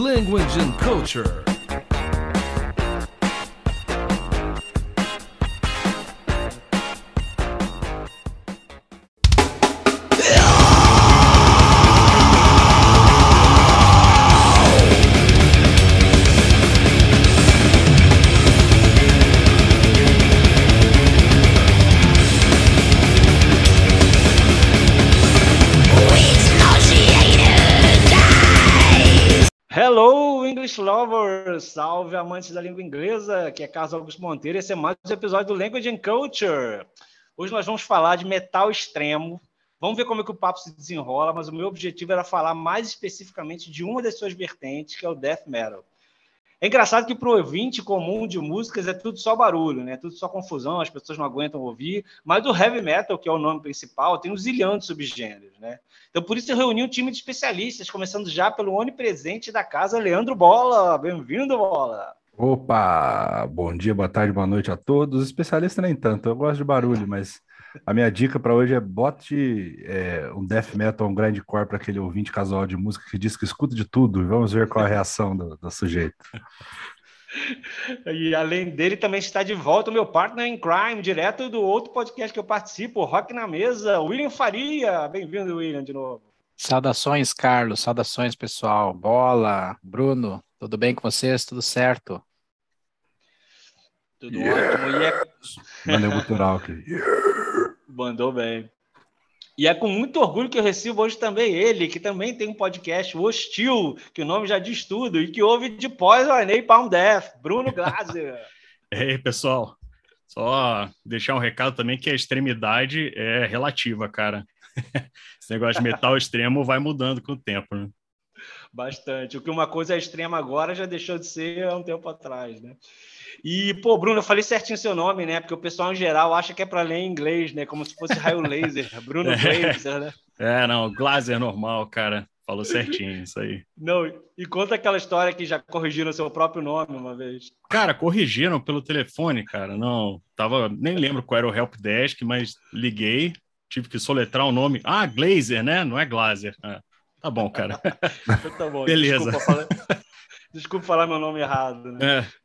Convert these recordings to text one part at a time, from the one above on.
language and culture. Salve, amantes da língua inglesa! Aqui é Carlos Augusto Monteiro esse é mais um episódio do Language and Culture. Hoje nós vamos falar de metal extremo. Vamos ver como é que o papo se desenrola, mas o meu objetivo era falar mais especificamente de uma das suas vertentes, que é o death metal. É engraçado que para o ouvinte comum de músicas é tudo só barulho, né? Tudo só confusão, as pessoas não aguentam ouvir. Mas do heavy metal, que é o nome principal, tem um zilhão de subgêneros, né? Então por isso eu reuni um time de especialistas, começando já pelo onipresente da casa, Leandro Bola. Bem-vindo, Bola. Opa! Bom dia, boa tarde, boa noite a todos. Especialista nem tanto, eu gosto de barulho, mas a minha dica para hoje é bote é, um death metal, um grindcore para aquele ouvinte casual de música que diz que escuta de tudo. Vamos ver qual a reação do, do sujeito. E além dele, também está de volta o meu partner em crime, direto do outro podcast que eu participo, Rock na Mesa, William Faria. Bem-vindo, William, de novo. Saudações, Carlos. Saudações, pessoal. Bola, Bruno, tudo bem com vocês? Tudo certo? Tudo yeah. ótimo. E é... Mandei cultural aqui. Yeah. Mandou bem. E é com muito orgulho que eu recebo hoje também ele, que também tem um podcast, Hostil, que o nome já diz tudo, e que ouve de pós o Palm Death, Bruno Glaser. Ei, pessoal, só deixar um recado também que a extremidade é relativa, cara. Esse negócio de metal extremo vai mudando com o tempo, né? Bastante. O que uma coisa é extrema agora já deixou de ser há um tempo atrás, né? E, pô, Bruno, eu falei certinho seu nome, né? Porque o pessoal em geral acha que é para ler em inglês, né? Como se fosse raio laser. Bruno Glazer, né? É, não, Glazer normal, cara. Falou certinho, isso aí. Não, e conta aquela história que já corrigiram seu próprio nome uma vez. Cara, corrigiram pelo telefone, cara. Não, tava, nem lembro qual era o help desk, mas liguei, tive que soletrar o nome. Ah, Glazer, né? Não é Glazer. Ah, tá bom, cara. tá bom. Beleza. Desculpa falar, desculpa falar meu nome errado, né? É.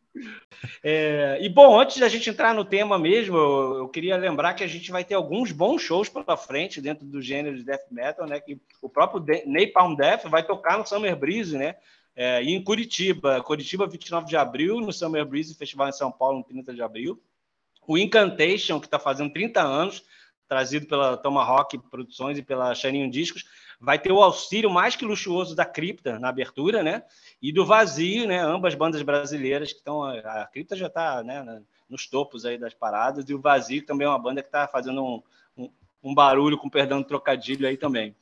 É, e bom, antes da gente entrar no tema mesmo, eu, eu, queria lembrar que a gente vai ter alguns bons shows pela frente dentro do gênero de death metal, né? Que o próprio de Napalm Death vai tocar no Summer Breeze, né? É, e em Curitiba, Curitiba 29 de abril, no Summer Breeze Festival em São Paulo, no 30 de abril. O Incantation, que está fazendo 30 anos, trazido pela Tomahawk Produções e pela Xaninho Discos, vai ter o auxílio mais que luxuoso da Cripta na abertura, né? E do Vazio, né? Ambas bandas brasileiras que estão. A Cripta já está né, nos topos aí das paradas, e o Vazio também é uma banda que está fazendo um, um, um, barulho, com perdão do trocadilho aí também.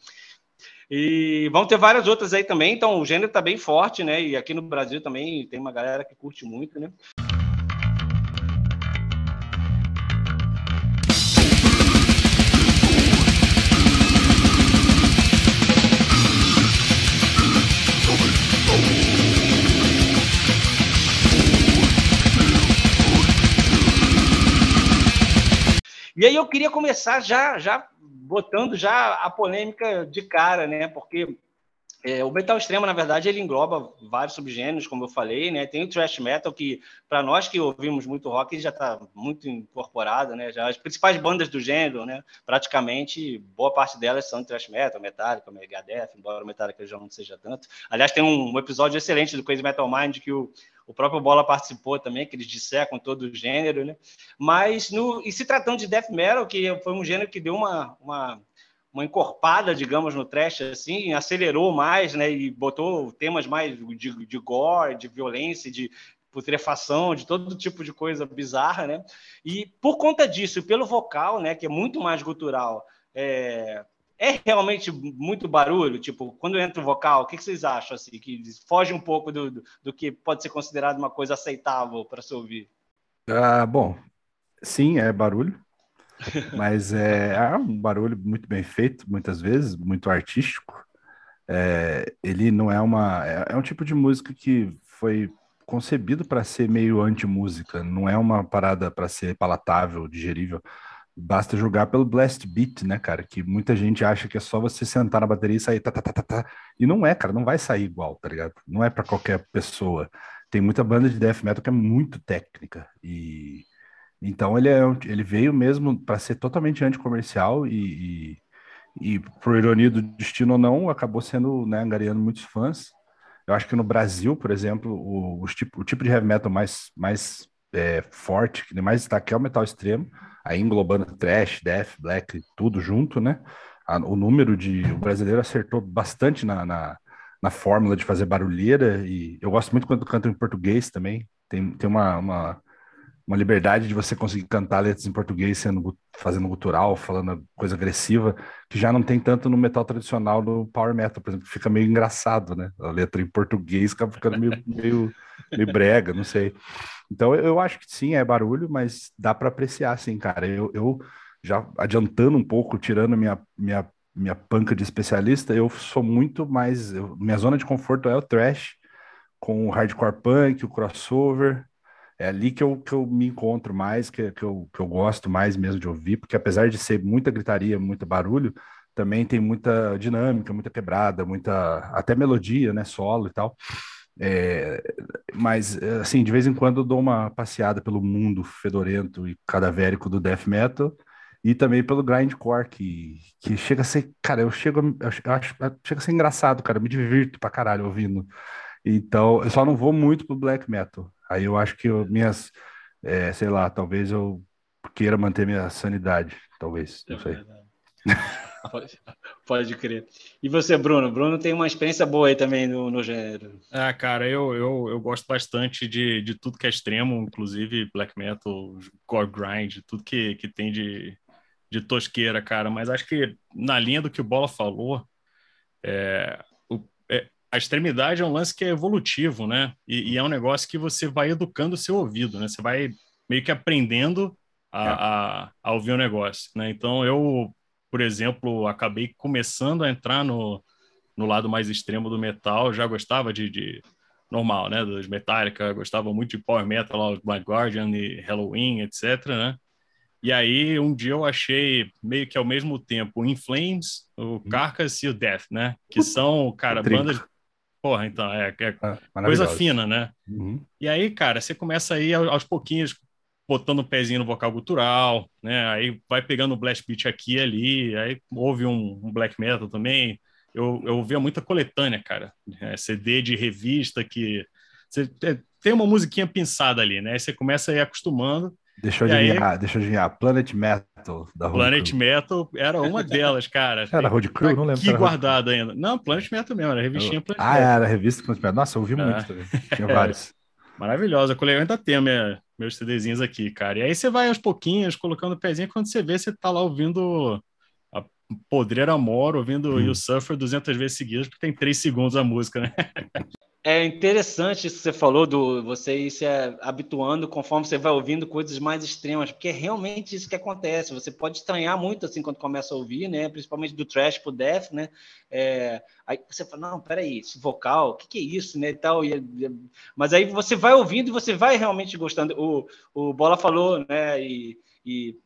E vão ter várias outras aí também, então o gênero está bem forte, né? E aqui no Brasil também tem uma galera que curte muito, né? E aí eu queria começar já, já botando já a polêmica de cara, né? Porque é, o metal extremo, na verdade, ele engloba vários subgêneros, como eu falei, né? Tem o thrash metal que, para nós que ouvimos muito rock, já está muito incorporado, né? Já as principais bandas do gênero, né? Praticamente boa parte delas são thrash metal, Metallica, Megadeth, embora o Metallica já não seja tanto. Aliás, tem um, episódio excelente do Crazy Metal Mind que o o próprio Bola participou também, que eles dissecam todo o gênero, né? Mas, no, e se tratando de death metal, que foi um gênero que deu uma, uma, uma encorpada, digamos, no trash, assim, acelerou mais, né? E botou temas mais de, de gore, de violência, de putrefação, de todo tipo de coisa bizarra, né? E por conta disso, pelo vocal, né, que é muito mais gutural, é, é realmente muito barulho? Tipo, quando entra o vocal, o que, vocês acham? Assim, que foge um pouco do, do, do que pode ser considerado uma coisa aceitável para se ouvir? Ah, bom, sim, é barulho, mas é, é, um barulho muito bem feito, muitas vezes, muito artístico. É, ele não é uma. É, é um tipo de música que foi concebido para ser meio anti-música, não é uma parada para ser palatável, digerível Basta jogar pelo blast beat, né, cara? Que muita gente acha que é só você sentar na bateria e sair tá, tá, tá, tá, tá. E não é, cara, não vai sair igual, tá ligado? Não é para qualquer pessoa. Tem muita banda de death metal que é muito técnica e então ele, é, ele veio mesmo para ser totalmente anticomercial e, e, e, por ironia do destino ou não, acabou sendo, né, angariando muitos fãs. Eu acho que no Brasil, por exemplo, o, o, tipo, o tipo de heavy metal mais, mais é, forte, que mais destaque é o metal extremo, aí englobando trash, death, black, tudo junto, né? A, o número de. O brasileiro acertou bastante na, na, na, fórmula de fazer barulheira, e eu gosto muito quando canto em português também. Tem, tem uma, uma, uma liberdade de você conseguir cantar letras em português sendo fazendo gutural, falando coisa agressiva, que já não tem tanto no metal tradicional, no power metal, por exemplo, fica meio engraçado, né? A letra em português acaba ficando meio, meio, meio brega, não sei. Então eu acho que sim, é barulho, mas dá para apreciar, sim, cara. Eu, eu já adiantando um pouco, tirando minha, minha, minha panca de especialista, eu sou muito mais. Eu, minha zona de conforto é o thrash, com o hardcore punk, o crossover. É ali que eu, que eu me encontro mais, que, que, eu, que eu gosto mais mesmo de ouvir, porque apesar de ser muita gritaria, muito barulho, também tem muita dinâmica, muita quebrada, muita até melodia, né, solo e tal. É, mas, assim, de vez em quando eu dou uma passeada pelo mundo fedorento e cadavérico do death metal e também pelo grindcore, que, que chega a ser, cara, eu chego, eu acho, chega a ser engraçado, cara, eu me divirto pra caralho ouvindo. Então, eu só não vou muito pro black metal. Aí eu acho que eu, minhas, é, sei lá, talvez eu queira manter minha sanidade, talvez, não sei. Pode, pode crer. E você, Bruno? Bruno tem uma experiência boa aí também no, no gênero. Ah, cara, eu, eu, eu gosto bastante de, de tudo que é extremo, inclusive black metal, core grind, tudo que, que tem de, de tosqueira, cara. Mas acho que na linha do que o Bola falou, é, o, é, a extremidade é um lance que é evolutivo, né? E, e, é um negócio que você vai educando o seu ouvido, né? Você vai meio que aprendendo a, é. a, a ouvir o negócio, né? Então eu por exemplo, acabei começando a entrar no, no lado mais extremo do metal, já gostava de, de normal, né, dos Metallica, gostava muito de power metal, lá, Blind Guardian e Halloween, etc, né? E aí um dia eu achei meio que ao mesmo tempo In Flames, o uhum. Carcass e o Death, né? Que são, cara, bandas Porra, então, é, é ah, coisa fina, né? Uhum. E aí, cara, você começa aí aos pouquinhos, botando o pezinho no vocal gutural, né? Aí vai pegando o blast beat aqui e ali, aí houve um, um black metal também. Eu, eu ouvia muita coletânea, cara. É, CD de revista que você tem uma musiquinha pensada ali, né? Aí você começa a ir acostumando. Deixa eu adivinhar, aí... deixa eu adivinhar. Planet Metal da Road Planet Crew. Metal era uma delas, cara. Era Road Crew? Não lembro. Que guardado ainda. Não, Planet Metal mesmo, era revistinha Planet Ah, Metal. era revista Planet Metal. Nossa, eu ouvi muito também. Tinha vários. Maravilhosa. Eu ainda tenho minha, meus CDzinhos aqui, cara. E aí você vai aos pouquinhos, colocando o pezinho, quando você vê, você tá lá ouvindo a Podreira Mor, ouvindo hum. You Suffer 200 vezes seguidas, porque tem 3 segundos a música, né? É interessante isso que você falou, do você ir se habituando conforme você vai ouvindo coisas mais extremas, porque é realmente isso que acontece. Você pode estranhar muito assim quando começa a ouvir, né? Principalmente do trash pro death, né? É, aí você fala, não, peraí, esse vocal, o que, que é isso, né? E tal, e, mas aí você vai ouvindo e você vai realmente gostando. O, o Bola falou, né? E, e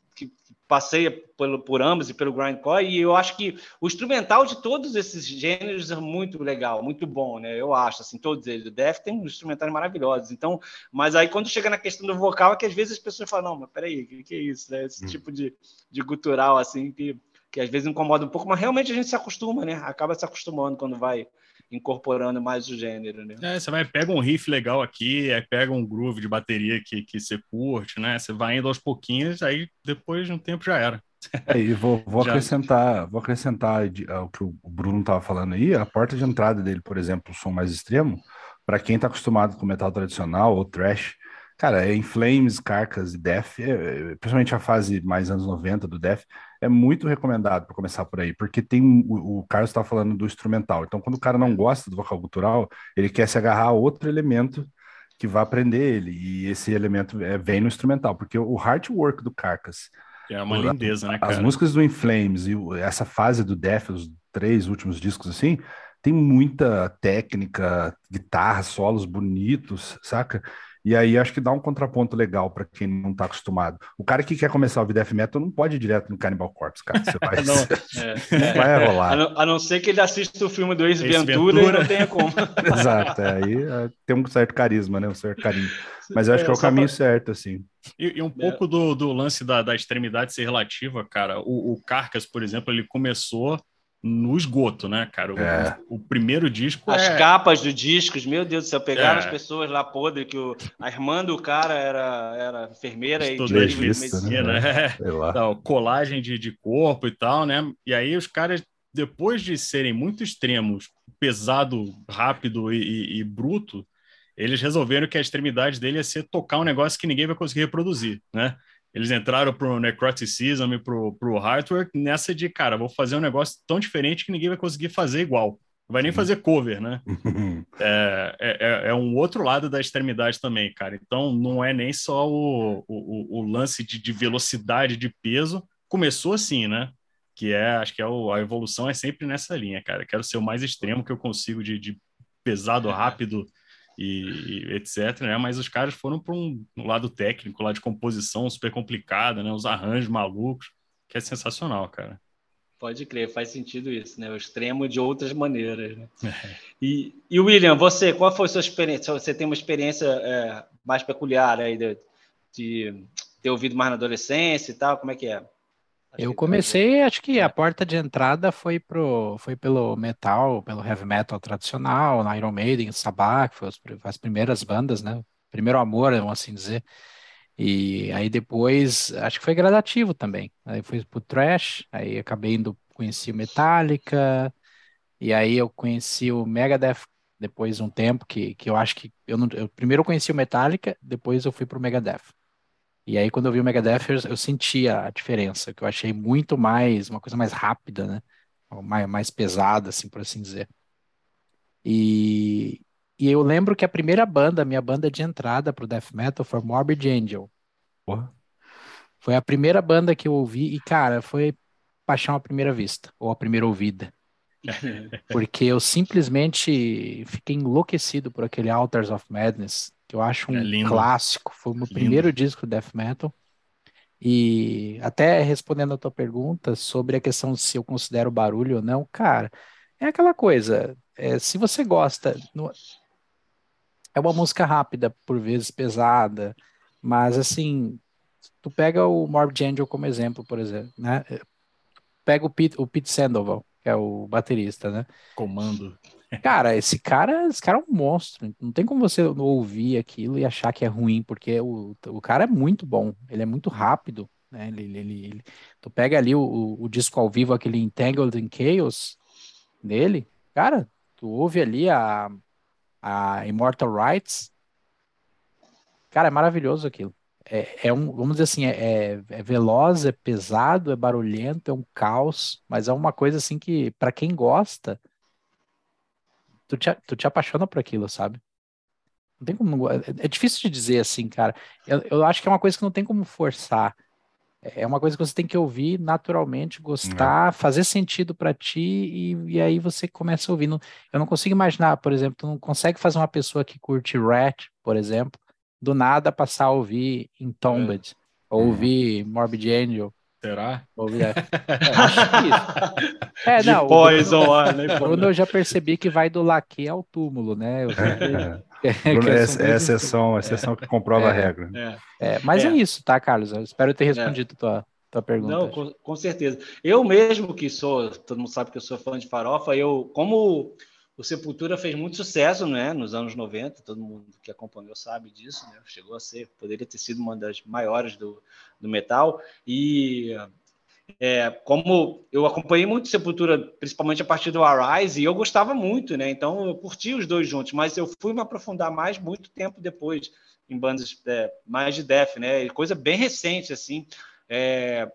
passeia por, por ambos e pelo grindcore e eu acho que o instrumental de todos esses gêneros é muito legal, muito bom, né? Eu acho assim, todos eles. O Death tem instrumentais maravilhosos. Então, mas aí quando chega na questão do vocal é que às vezes as pessoas falam, não, mas peraí, o que, que é isso, né? Esse hum. tipo de, de gutural assim que que às vezes incomoda um pouco, mas realmente a gente se acostuma, né? Acaba se acostumando quando vai incorporando mais o gênero, né? É, você vai, pega um riff legal aqui, aí pega um groove de bateria que, que você curte, né? Você vai indo aos pouquinhos, aí depois de um tempo já era. É, e vou, vou acrescentar, vou acrescentar o que o Bruno estava falando aí, a porta de entrada dele, por exemplo, o som mais extremo, para quem está acostumado com metal tradicional ou thrash, cara, é em Flames, Carcas e Death, é, é, principalmente a fase mais anos 90 do Death, é muito recomendado para começar por aí, porque tem o, o Carlos está falando do instrumental. Então, quando o cara não gosta do vocal cultural, ele quer se agarrar a outro elemento que vai aprender ele, e esse elemento é, vem no instrumental, porque o hard work do Carcass. É uma lindeza, né, cara? As músicas do Inflames e essa fase do Death, os três últimos discos assim, tem muita técnica, guitarra, solos bonitos, saca? E aí acho que dá um contraponto legal para quem não está acostumado. O cara que quer começar a ouvir death metal não pode ir direto no Cannibal Corpse, cara. Você vai, não, é, vai rolar. A não, a não, ser que ele assista o filme do Ace, Ace Ventura, Ventura, e não tenha como. Exato, é, aí é, tem um certo carisma, né? Um certo carinho. Mas eu acho que é o caminho pra... certo, assim. E, e um pouco do, do lance da, da extremidade ser relativa, cara. O, o Carcas, por exemplo, ele começou no esgoto, né, cara? O, é. o, primeiro disco. As é... capas do discos, meu Deus do céu, pegaram é. as pessoas lá podre, que o, a irmã do cara era, era enfermeira e de medicina. Né? Então, colagem de, de corpo e tal, né? E aí os caras, depois de serem muito extremos, pesado, rápido e, e, e bruto, eles resolveram que a extremidade dele ia ser tocar um negócio que ninguém vai conseguir reproduzir, né? Eles entraram pro Necroticism e pro, pro Heartwork nessa de, cara, vou fazer um negócio tão diferente que ninguém vai conseguir fazer igual. Não vai nem fazer cover, né? É, é, é, é, um outro lado da extremidade também, cara. Então, não é nem só o, o, o lance de, de, velocidade, de peso. Começou assim, né? Que é, acho que é o, a evolução é sempre nessa linha, cara. Quero ser o mais extremo que eu consigo de, de pesado, rápido, e, e etc. Né? Mas os caras foram para um, um, lado técnico, lá de composição super complicada, né? Os arranjos malucos, que é sensacional, cara. Pode crer, faz sentido isso, né? O extremo de outras maneiras, né? É. E, e William, você, qual foi a sua experiência? Você tem uma experiência é, mais peculiar aí de, de ter ouvido mais na adolescência e tal? Como é que é? Eu comecei, acho que a porta de entrada foi pro, foi pelo metal, pelo heavy metal tradicional, na Iron Maiden, Sabbath, que foi as, as primeiras bandas, né? Primeiro amor, vamos assim dizer. E aí depois, acho que foi gradativo também. Aí fui pro thrash, aí acabei indo, conheci o Metallica, e aí eu conheci o Megadeth depois de um tempo que, que eu acho que eu, não, eu primeiro conheci o Metallica, depois eu fui pro Megadeth. E aí, quando eu vi o Megadeth, eu, eu sentia a diferença, que eu achei muito mais, uma coisa mais rápida, né? Mais, mais pesada, assim, por assim dizer. E, e eu lembro que a primeira banda, a minha banda de entrada pro death metal foi Morbid Angel. Porra. Foi a primeira banda que eu ouvi e, cara, foi paixão à primeira vista, ou à primeira ouvida. Porque eu simplesmente fiquei enlouquecido por aquele Altars of Madness que eu acho um é clássico. Foi o meu lindo. primeiro disco de death metal. E até respondendo a tua pergunta sobre a questão de se eu considero barulho ou não, cara, é aquela coisa. É, se você gosta, no... é uma música rápida, por vezes pesada, mas assim, tu pega o Morbid Angel como exemplo, por exemplo, né? Pega o Pete, o Pete Sandoval, que é o baterista, né? Comando. Cara, esse cara, esse cara é um monstro. Não tem como você ouvir aquilo e achar que é ruim, porque o, o cara é muito bom, ele é muito rápido, né? Ele, ele, ele... Tu pega ali o, o, disco ao vivo, aquele Entangled in Chaos dele, cara, tu ouve ali a, a Immortal Rights, cara, é maravilhoso aquilo. É, é um, vamos dizer assim, é, é, é veloz, é pesado, é barulhento, é um caos, mas é uma coisa assim que, para quem gosta, tu te, tu te apaixona por aquilo, sabe? Não tem como. É, é difícil de dizer assim, cara. Eu, eu acho que é uma coisa que não tem como forçar. É uma coisa que você tem que ouvir naturalmente, gostar, fazer sentido para ti e, e, aí você começa a ouvir. eu não consigo imaginar, por exemplo, tu não consegue fazer uma pessoa que curte Rat, por exemplo, do nada passar a ouvir Entombed, é. ou uhum. ouvir Morbid Angel, Será? É, é, não. Poison lá, né? Bruno, eu já percebi que vai do laque ao túmulo, né? Eu é, é, é exceção, exceção que comprova a regra. É, mas é. isso, tá, Carlos? Eu espero ter respondido tua, tua pergunta. Não, com, com, certeza. Eu mesmo que sou, todo mundo sabe que eu sou fã de farofa, eu, como o Sepultura fez muito sucesso, né, nos anos 90, todo mundo que acompanhou sabe disso, né, chegou a ser, poderia ter sido uma das maiores do, do metal, e é, como eu acompanhei muito Sepultura, principalmente a partir do Arise, e eu gostava muito, né, então eu curti os dois juntos, mas eu fui me aprofundar mais muito tempo depois, em bandas é, mais de death, né, coisa bem recente, assim, é,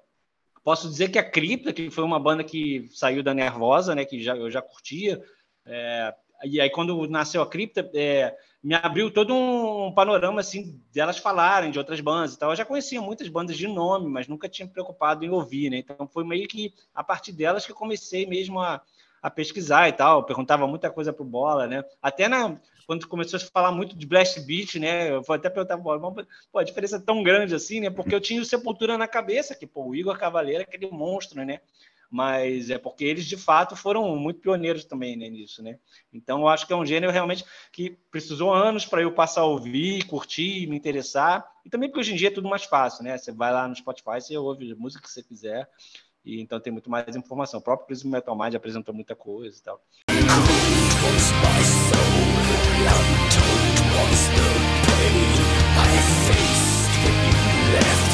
posso dizer que a Cripta, que foi uma banda que saiu da Nervosa, né, que já, eu já curtia, é, e aí, quando nasceu a cripta, é, me abriu todo um panorama assim delas falarem de outras bandas e tal. Eu já conhecia muitas bandas de nome, mas nunca tinha me preocupado em ouvir, né? Então foi meio que a partir delas que eu comecei mesmo a, a pesquisar e tal, perguntava muita coisa pro Bola, né? Até na, quando começou a falar muito de Blast Beat, né? Eu vou até perguntar pro Bola, pô, a diferença é tão grande assim, né? Porque eu tinha o Sepultura na cabeça, que, pô, o Igor Cavaleiro é aquele monstro, né? Mas é porque eles de fato foram muito pioneiros também né, nisso, né? Então eu acho que é um gênero realmente que precisou anos para eu passar a ouvir, curtir, me interessar, e também porque hoje em dia é tudo mais fácil, né? Você vai lá no Spotify, você ouve a música que você quiser, e então tem muito mais informação. O próprio Prism Metal Mind apresentou muita coisa e tal. left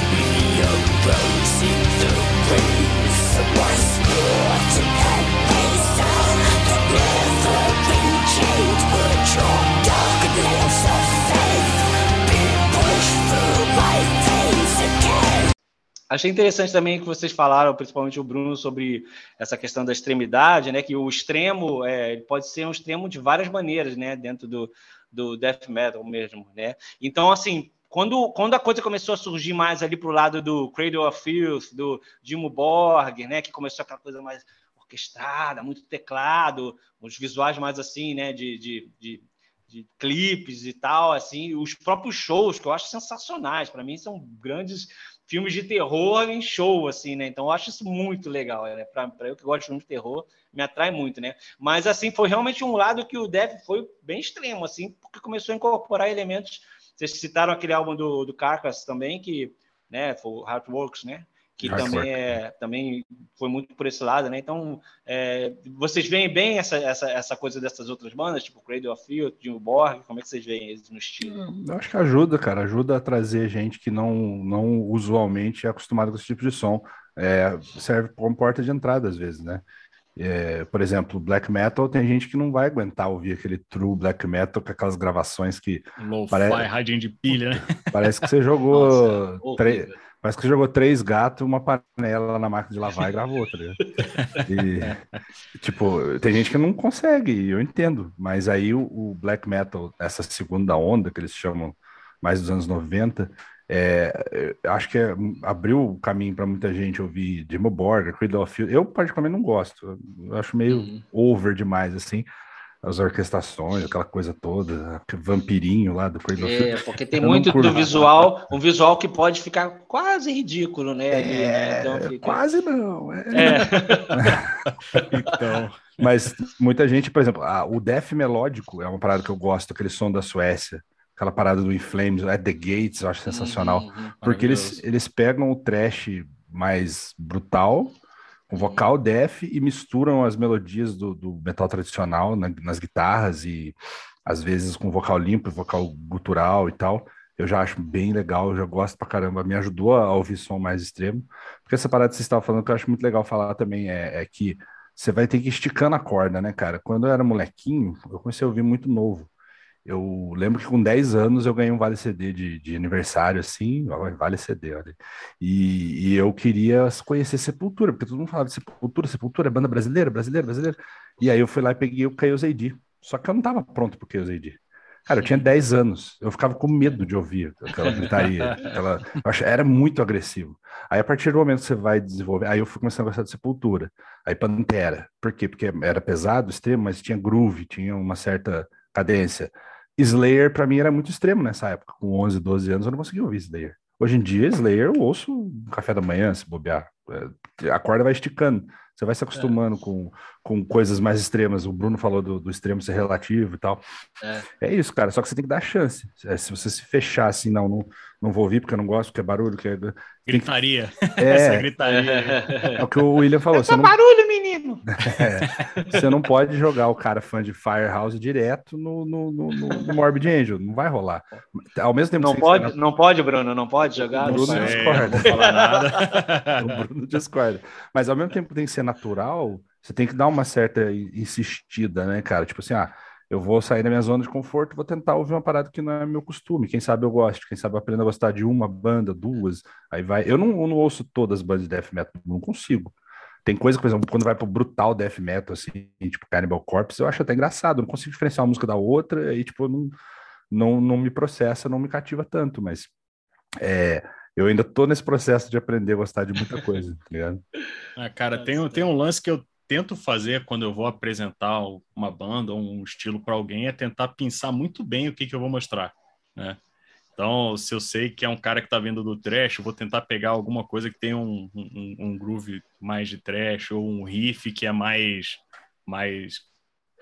Achei interessante também que vocês falaram, principalmente o Bruno, sobre essa questão da extremidade, né? Que o extremo é, pode ser um extremo de várias maneiras, né? Dentro do, do death metal mesmo, né? Então, assim, quando, quando a coisa começou a surgir mais ali para o lado do Cradle of Filth, do Dimo Borg, né, que começou aquela coisa mais orquestrada, muito teclado, os visuais mais assim, né, de, de, de, de clipes e tal, assim, os próprios shows que eu acho sensacionais, para mim são grandes filmes de terror em show, assim, né? Então eu acho isso muito legal, né? Para eu que gosto de filmes de terror, me atrai muito, né? Mas assim, foi realmente um lado que o Dev foi bem extremo, assim, porque começou a incorporar elementos vocês citaram aquele álbum do, do Carcass também, que né, foi o Heartworks, né? Que também, é, também foi muito por esse lado, né? Então, é, vocês veem bem essa, essa, essa coisa dessas outras bandas, tipo Cradle of Filth, Jim Borg, como é que vocês veem eles no estilo? Eu acho que ajuda, cara, ajuda a trazer gente que não, não usualmente é acostumado com esse tipo de som. É, serve como porta de entrada, às vezes, né? É, por exemplo, black metal, tem gente que não vai aguentar ouvir aquele true black metal com aquelas gravações que. Lo-fi, pare... radinho de pilha, né? Parece que você jogou. Nossa, tre... Parece que você jogou três gatos, uma panela na máquina de lavar e gravou, tá ligado? E, tipo, tem gente que não consegue, eu entendo, mas aí o, o black metal, essa segunda onda que eles chamam mais dos anos 90, é, acho que é, abriu o caminho para muita gente ouvir Dimo Borger, Cradle of Filth. Eu, particularmente, não gosto. Eu acho meio uhum. over demais, assim. As orquestrações, aquela coisa toda, vampirinho lá do Cradle of Filth. É, porque tem eu muito do visual, um visual que pode ficar quase ridículo, né? É, né? Então fica... Quase não. É. é. então... Mas muita gente, por exemplo, a, o death melódico é uma parada que eu gosto, aquele som da Suécia aquela parada do Inflames, At the Gates, eu acho sensacional. Uhum, uhum, porque eles, eles pegam o trash mais brutal, o vocal def e misturam as melodias do, do metal tradicional na, nas guitarras e às vezes com vocal limpo, vocal gutural e tal. Eu já acho bem legal, eu já gosto pra caramba. Me ajudou a ouvir som mais extremo. Porque essa parada que você estava falando, que eu acho muito legal falar também, é, é que você vai ter que ir esticando a corda, né, cara? Quando eu era molequinho, eu comecei a ouvir muito novo. Eu lembro que com 10 anos eu ganhei um Vale CD de, de aniversário, assim, Vale CD, olha. E, e, eu queria conhecer Sepultura, porque todo mundo falava de Sepultura, Sepultura é banda brasileira, brasileira, brasileira. E aí eu fui lá e peguei o Chaos AD. Só que eu não tava pronto pro Chaos AD. Cara, eu tinha 10 anos, eu ficava com medo de ouvir aquela gritaria. aquela... Era muito agressivo. Aí, a partir do momento que você vai desenvolver, aí eu fui começando a gostar de Sepultura. Aí, Pantera. Por quê? Porque era pesado, extremo, mas tinha groove, tinha uma certa cadência. Slayer para mim era muito extremo nessa época. Com 11, 12 anos eu não conseguia ouvir Slayer. Hoje em dia, Slayer eu ouço no café da manhã, se bobear. É, a corda vai esticando. Você vai se acostumando é. com, com coisas mais extremas. O Bruno falou do, do extremo ser relativo e tal. É. é. isso, cara. Só que você tem que dar chance. É, se você se fechar assim, não, não, não vou ouvir porque eu não gosto, porque é barulho, que é... Gritaria. É, Essa gritaria. É o que o William falou. É não... barulho, menino! É, você não pode jogar o cara fã de Firehouse direto no, no, no, no Morbid Angel. Não vai rolar. Ao mesmo tempo não pode, não pode, Bruno, não pode jogar. O Bruno não discorda. Não falar nada. o Bruno discorda. Mas ao mesmo tempo tem que ser natural, você tem que dar uma certa insistida, né, cara? Tipo assim, ah, eu vou sair da minha zona de conforto, vou tentar ouvir uma parada que não é meu costume. Quem sabe eu gosto, quem sabe eu aprendo a gostar de uma banda, duas, aí vai. Eu não, eu não ouço todas as bandas de death metal, não consigo. Tem coisa, por exemplo, quando vai pro brutal death metal, assim, tipo Cannibal Corpse, eu acho até engraçado, eu não consigo diferenciar uma música da outra, e tipo, não, não, não me processa, não me cativa tanto, mas é, eu ainda tô nesse processo de aprender a gostar de muita coisa, tá ligado? Ah, cara, tem, tem um lance que eu tento fazer quando eu vou apresentar uma banda ou um estilo para alguém é tentar pensar muito bem o que, que eu vou mostrar, né? Então, se eu sei que é um cara que está vindo do trash, eu vou tentar pegar alguma coisa que tem um, um, um, groove mais de trash ou um riff que é mais, mais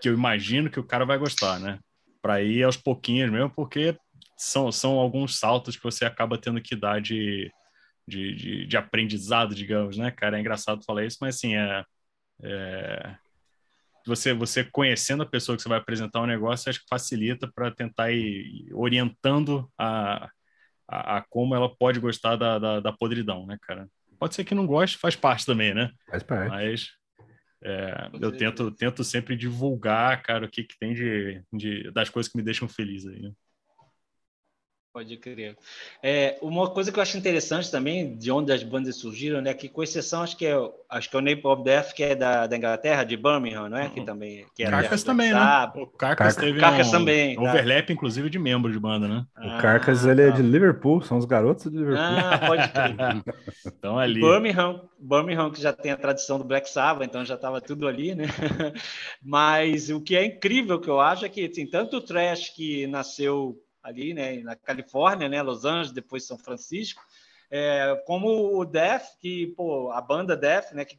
que eu imagino que o cara vai gostar, né? Para ir aos pouquinhos mesmo, porque são, são alguns saltos que você acaba tendo que dar de, de, de, de aprendizado, digamos, né, cara? É engraçado falar isso, mas assim, é, é você, você conhecendo a pessoa que você vai apresentar um negócio, acho que facilita para tentar ir orientando a, a, a, como ela pode gostar da, da, da, podridão, né, cara? Pode ser que não goste, faz parte também, né? Faz parte. Mas é, eu tento, tento sempre divulgar, cara, o que, que tem de, de, das coisas que me deixam feliz aí, né? Pode crer. É, uma coisa que eu acho interessante também, de onde as bandas surgiram, né? Que com exceção, acho que é, acho que é o Nape of Death, que é da, da Inglaterra, de Birmingham, não é? Que uhum. também. Que Carcas também, né? O Carcas, Carcas teve Carcas um também, tá. overlap, inclusive, de membros de banda, né? O Carcas, ah, ele é tá. de Liverpool, são os garotos de Liverpool. Ah, pode crer. então, ali. Birmingham, Birmingham, que já tem a tradição do Black Sabbath, então já estava tudo ali, né? Mas o que é incrível que eu acho é que, assim, tanto o Trash que nasceu ali, né, na Califórnia, né, Los Angeles, depois São Francisco, é, como o Def, que pô, a banda Def, né, que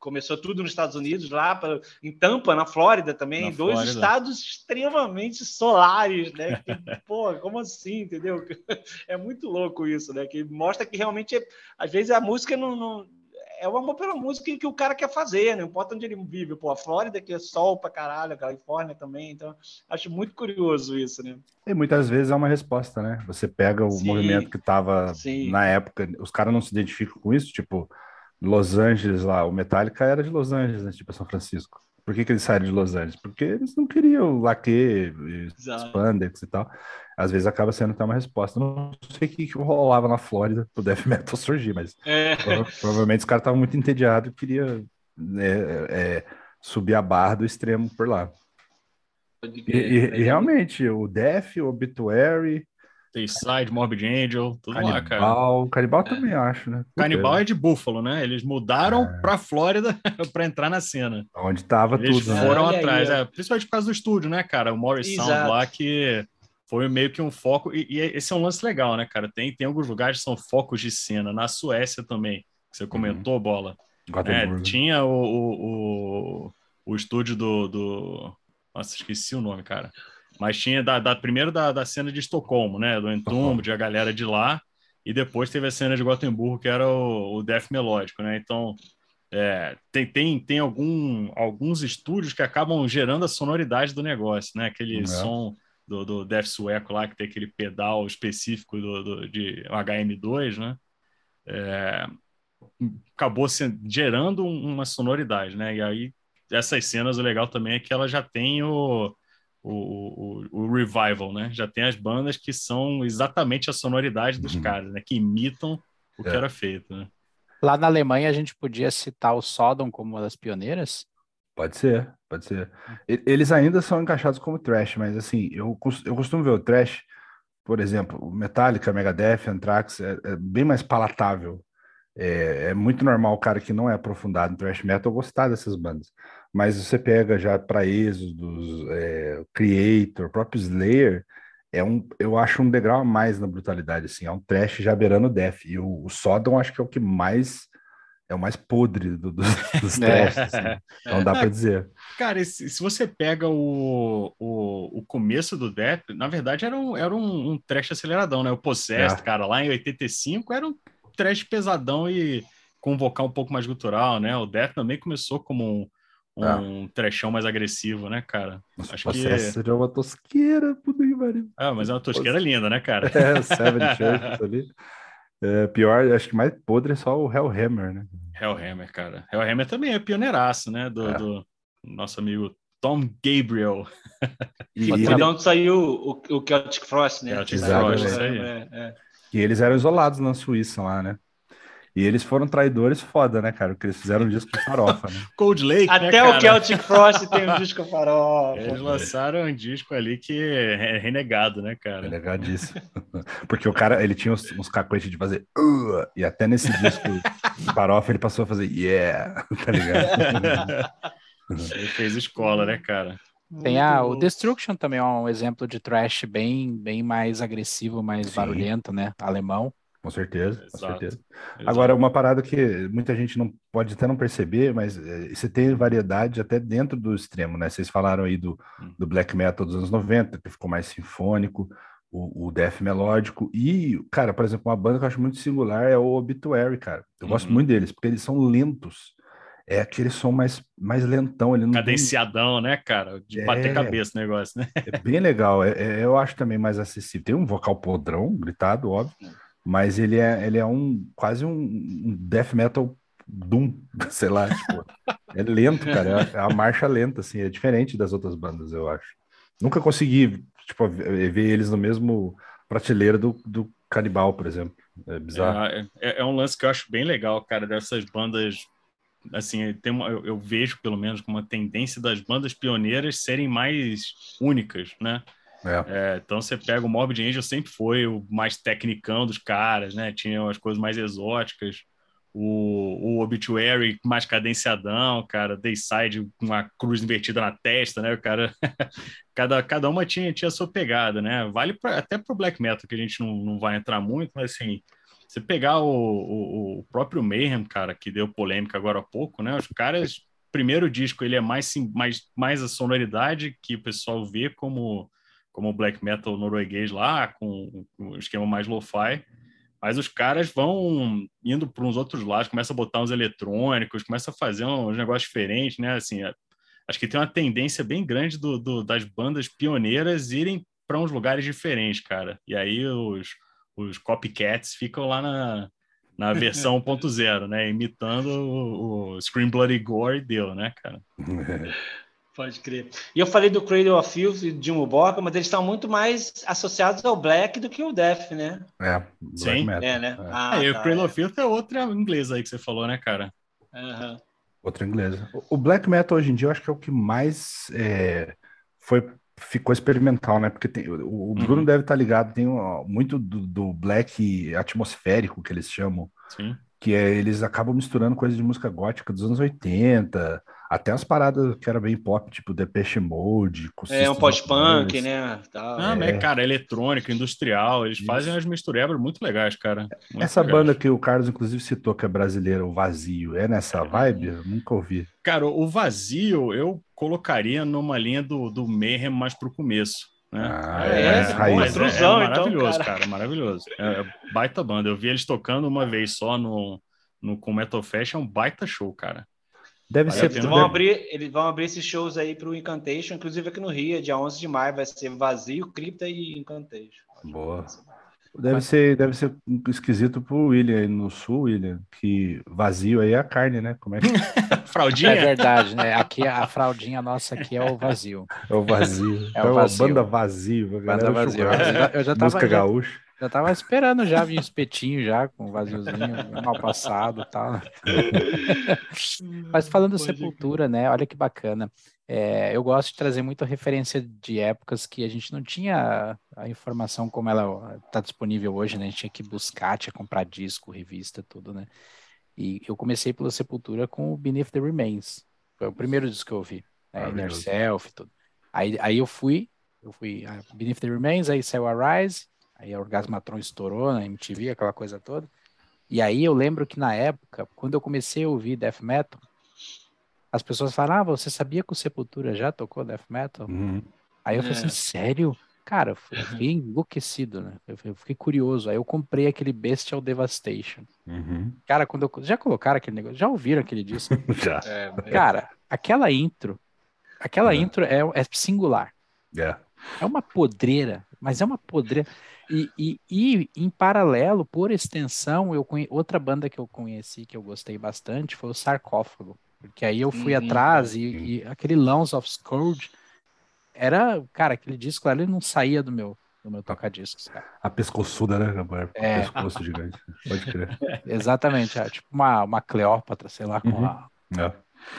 começou tudo nos Estados Unidos, lá pra, em Tampa, na Flórida também, na dois Flórida. estados extremamente solares, né? Que, pô, como assim, entendeu? É muito louco isso, né? Que mostra que realmente, às vezes, a música não, não é o amor pela música que, o cara quer fazer, não importa onde ele vive. Pô, a Flórida que é sol pra caralho, a Califórnia também, então acho muito curioso isso, né? E muitas vezes é uma resposta, né? Você pega o sim, movimento que estava na época, os caras não se identificam com isso, tipo, Los Angeles lá, o Metallica era de Los Angeles, né? Tipo São Francisco. Por que, que eles saíram de Los Angeles? Porque eles não queriam laque, spandex e tal. Às vezes acaba sendo até uma resposta. Não sei o que, que rolava na Flórida pro death metal surgir, mas é. prova provavelmente os caras estavam muito entediados e queriam né, é, subir a barra do extremo por lá. E, e, e, realmente, o Death, o Obituary, Side, Morbid Angel, tudo Canibal, lá, cara. Canibal também acho, né? Canibal é de Buffalo, né? Eles mudaram é. pra Flórida para entrar na cena. Onde tava Eles tudo, né? foram atrás, é, principalmente por causa do estúdio, né, cara? O Morris Exato. Sound lá que foi meio que um foco, e, e, esse é um lance legal, né, cara? Tem, tem alguns lugares que são focos de cena, na Suécia também, que você comentou, uhum. Bola. É, tinha o, o, o, o estúdio do, do. Nossa, esqueci o nome, cara mas tinha da, da primeiro da, da cena de Estocolmo, né? Do Entomb, de a galera de lá, e depois teve a cena de Gotemburgo, que era o, o death melódico, né? Então, é, tem, tem, tem algum, alguns estúdios que acabam gerando a sonoridade do negócio, né? Aquele é. som do, do death sueco lá, que tem aquele pedal específico do, do de HM2, né? É, acabou se, gerando uma sonoridade, né? E aí, essas cenas, o legal também é que ela já tem o o, o, o, revival, né? Já tem as bandas que são exatamente a sonoridade dos uhum. caras, né? Que imitam o é. que era feito, né? Lá na Alemanha a gente podia citar o Sodom como uma das pioneiras? Pode ser, pode ser. Eles ainda são encaixados como trash, mas assim, eu, eu costumo ver o trash, por exemplo, Metallica, Megadeth, Anthrax, é, é bem mais palatável. É, é, muito normal o cara que não é aprofundado em thrash metal gostar dessas bandas mas você pega já para Exodus, é, Creator, próprio Slayer, é um, eu acho um degrau a mais na brutalidade, assim, é um trash já beirando Death, e o, o Sodom acho que é o que mais é o mais podre do, do, dos é. trashes, assim. não dá para dizer. Cara, se, se, você pega o, o, o, começo do Death, na verdade era um, era um, um trash aceleradão, né? O Possessed, é. cara, lá em 85 era um trash pesadão e com um vocal um pouco mais gutural, né? O Death também começou como um, um ah. trechão mais agressivo, né, cara? Nossa, Acho que é uma tosqueira, puta que pariu. Ah, mas é uma tosqueira linda, né, cara? É, Seven Churches ali. É, pior, acho que mais podre é só o Hellhammer, né? Hellhammer, cara. Hellhammer também é pioneiraço, né? Do, é. do nosso amigo Tom Gabriel. E, e ele... onde saiu o, o Celtic Frost, né? Celtic Frost, isso aí. É, é. E eles eram isolados na Suíça lá, né? E eles foram traidores foda, né, cara? Porque eles fizeram um disco de farofa, né? Cold Lake, né, Até cara? o Celtic Frost tem um disco farofa. Eles lançaram um disco ali que é renegado, né, cara? legadíssimo. Porque o cara, ele tinha uns, uns cacoetes de fazer "Uh", e até nesse disco de farofa ele passou a fazer yeah, tá ligado? Ele fez escola, né, cara? Tem a, o Destruction também é um exemplo de trash bem, bem mais agressivo, mais Sim. barulhento, né? Alemão. Com certeza, com Exato. certeza. Exato. Agora, uma parada que muita gente não pode até não perceber, mas eh, você tem variedade até dentro do extremo, né? Vocês falaram aí do, Hum. do black metal dos anos 90, que ficou mais sinfônico, o, o death melódico, e, cara, por exemplo, uma banda que eu acho muito singular é o Obituary, cara. Eu gosto Uhum. muito deles, porque eles são lentos. É aquele som mais, mais lentão, ele não tem- Cadenciadão, né, cara? De É. bater cabeça o negócio, né? É bem legal, é- é- eu acho também mais acessível. Tem um vocal podrão, gritado, óbvio, mas ele é, ele é um quase um, um death metal doom, sei lá, tipo, é lento, cara, é a marcha lenta, assim, é diferente das outras bandas, eu acho. Nunca consegui, tipo, ver eles no mesmo prateleira do, do Canibal, por exemplo. É bizarro. É, é- é um lance que eu acho bem legal, cara, dessas bandas. Assim, tem uma, eu, eu vejo pelo menos uma tendência das bandas pioneiras serem mais únicas, né? É. É, então você pega o Morbid Angel sempre foi o mais tecnicão dos caras, né? Tinha as coisas mais exóticas. O, o Obituary mais cadenciadão, cara, Dayside com uma cruz invertida na testa, né? O cara, cada, cada uma tinha, tinha a sua pegada, né? Vale pra, até pro Black Metal, que a gente não, não vai entrar muito, mas assim, você pegar o, o, o próprio Mayhem, cara, que deu polêmica agora há pouco, né? Os caras, primeiro disco, ele é mais, mais, mais a sonoridade que o pessoal vê como como o black metal norueguês lá, com, com o esquema mais lo-fi, mas os caras vão indo para uns outros lados, começam a botar uns eletrônicos, começam a fazer uns negócios diferentes, né? Assim, a- acho que tem uma tendência bem grande do, do- das bandas pioneiras irem para uns lugares diferentes, cara. E aí os, os copycats ficam lá na, na versão 1.0, né? Imitando o, o Scream Bloody Gore deu, né, cara? Pode crer. E eu falei do Cradle of Filth e de Jimmy Borca, mas eles estão muito mais associados ao Black do que o Death, né? É, black Sim. metal. É, né? É. Ah, o tá, Cradle é. of Filth é outra inglesa aí que você falou, né, cara? Aham. Outra inglesa. O- O black metal hoje em dia eu acho que é o que mais é, foi ficou experimental, né? Porque tem, o, o Bruno Uhum. deve estar ligado, tem ó, muito do, do black atmosférico que eles chamam, Sim. Que é eles acabam misturando coisas de música gótica dos anos 80, até as paradas que era bem pop, tipo Depeche Mode, É um pós-punk, né? Tal. Ah, É. mas, cara, eletrônica, industrial, eles Isso. fazem umas misturebas muito legais, cara. Muito Essa legais. banda que o Carlos inclusive citou que é brasileira, o Vazio, é nessa vibe? Eu nunca ouvi. Cara, o vazio eu colocaria numa linha do, do Mayhem mais pro começo. Né? Ah, é, é mas raiz. é, Construção, então, maravilhoso, cara. cara. maravilhoso. É, baita banda. Eu vi eles tocando uma vez só no, no com Metal Fest, é um baita show, cara. Deve Vale ser. Eles deve- vão, abrir, eles vão abrir esses shows aí pro Incantation, inclusive aqui no Rio, dia 11 de maio, vai ser Vazio, Cripta e Incantation. Boa. Deve ser, deve ser esquisito pro William aí no sul, William, que vazio aí é a carne, né? Como é que Fraldinha? É verdade, né? Aqui a fraldinha nossa aqui é o vazio. é o vazio? É o vazio. a banda vazio, Banda vazio. Eu já, eu já tava, música já, gaúcha. já tava esperando já vir um espetinho já, com vaziozinho, mal passado e tal. Mas falando Pode Sepultura, né? Olha que bacana. É, eu gosto de trazer muita referência de épocas que a gente não tinha a informação como ela está disponível hoje, né? A gente tinha que buscar, tinha que comprar disco, revista, tudo, né? E eu comecei pela Sepultura com o Beneath the Remains. Foi o primeiro disco que eu ouvi, né? Inner Maravilhoso. Self, tudo. Aí, aí eu fui, eu fui a Beneath the Remains, aí saiu a Rise, aí a Orgasmatron estourou na MTV, aquela coisa toda. E aí eu lembro que na época, quando eu comecei a ouvir death metal, as pessoas falaram, ah, você sabia que o Sepultura já tocou death metal? Uhum. Aí eu falei É. assim, sério? Cara, eu fui- eu fiquei enlouquecido, né? Eu fiquei curioso. Aí eu comprei aquele Bestial Devastation. Uhum. Cara, quando eu... Já colocaram aquele negócio? Já ouviram aquele disco? Já. É, Cara, aquela intro, aquela É. intro é, é singular. É. É uma podreira, mas é uma podreira. E, e, e em paralelo, por extensão, eu conhe... outra banda que eu conheci que eu gostei bastante foi o Sarcófago. Porque aí eu fui Uhum. atrás e, e aquele Lawns of Scourge era, cara, aquele disco lá, ele não saía do meu, no meu toca-discos, cara. A pescoçuda, né? Gabriel? É. Pescoço gigante. Pode crer. Exatamente, é tipo uma, uma Cleópatra, sei lá, com Uhum. a. É.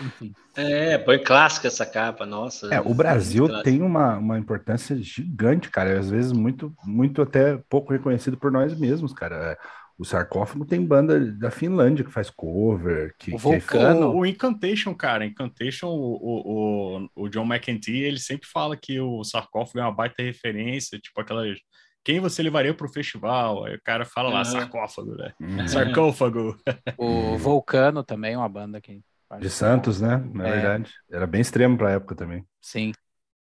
Enfim. É, põe clássica essa capa, nossa. É, o Brasil clássica. tem uma, uma importância gigante, cara. Às vezes muito, muito até pouco reconhecido por nós mesmos, cara. É, O sarcófago tem banda da Finlândia que faz cover, que, O que é Vulcano. O, o Incantation, cara, Incantation, o, o, o, o John McEntee, ele sempre fala que o sarcófago é uma baita referência, tipo aquelas. Quem você levaria pro festival? Aí o cara fala lá, Aham. sarcófago, né? Uhum. Sarcófago. O Vulcano também é uma banda que. faz- De Santos, né? Na É. verdade. Era bem extremo pra época também. Sim.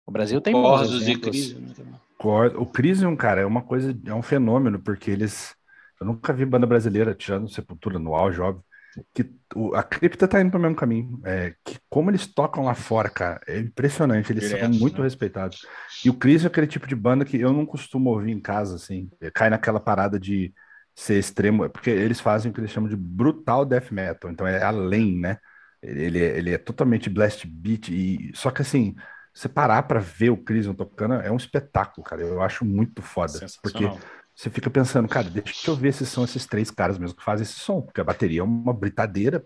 O Brasil tem Corsos e exemplos. Cris. né, O Crisium, cara, é uma coisa, é um fenômeno, porque eles. Eu nunca vi banda brasileira, tirando Sepultura no auge, óbvio. Que o- a cripta tá indo pro mesmo caminho. É, que como eles tocam lá fora, cara, é impressionante. Eles Direto, são muito né? respeitados. E o Crisium é aquele tipo de banda que eu não costumo ouvir em casa, assim. Cai naquela parada de ser extremo, é porque eles fazem o que eles chamam de brutal death metal. Então é além, né? Ele, ele é, é totalmente blast beat. E, só que assim, você parar pra ver o Crisium tocando é um espetáculo, cara. Eu acho muito foda. Porque. Você fica pensando, cara, deixa eu ver se são esses três caras mesmo que fazem esse som, porque a bateria é uma britadeira,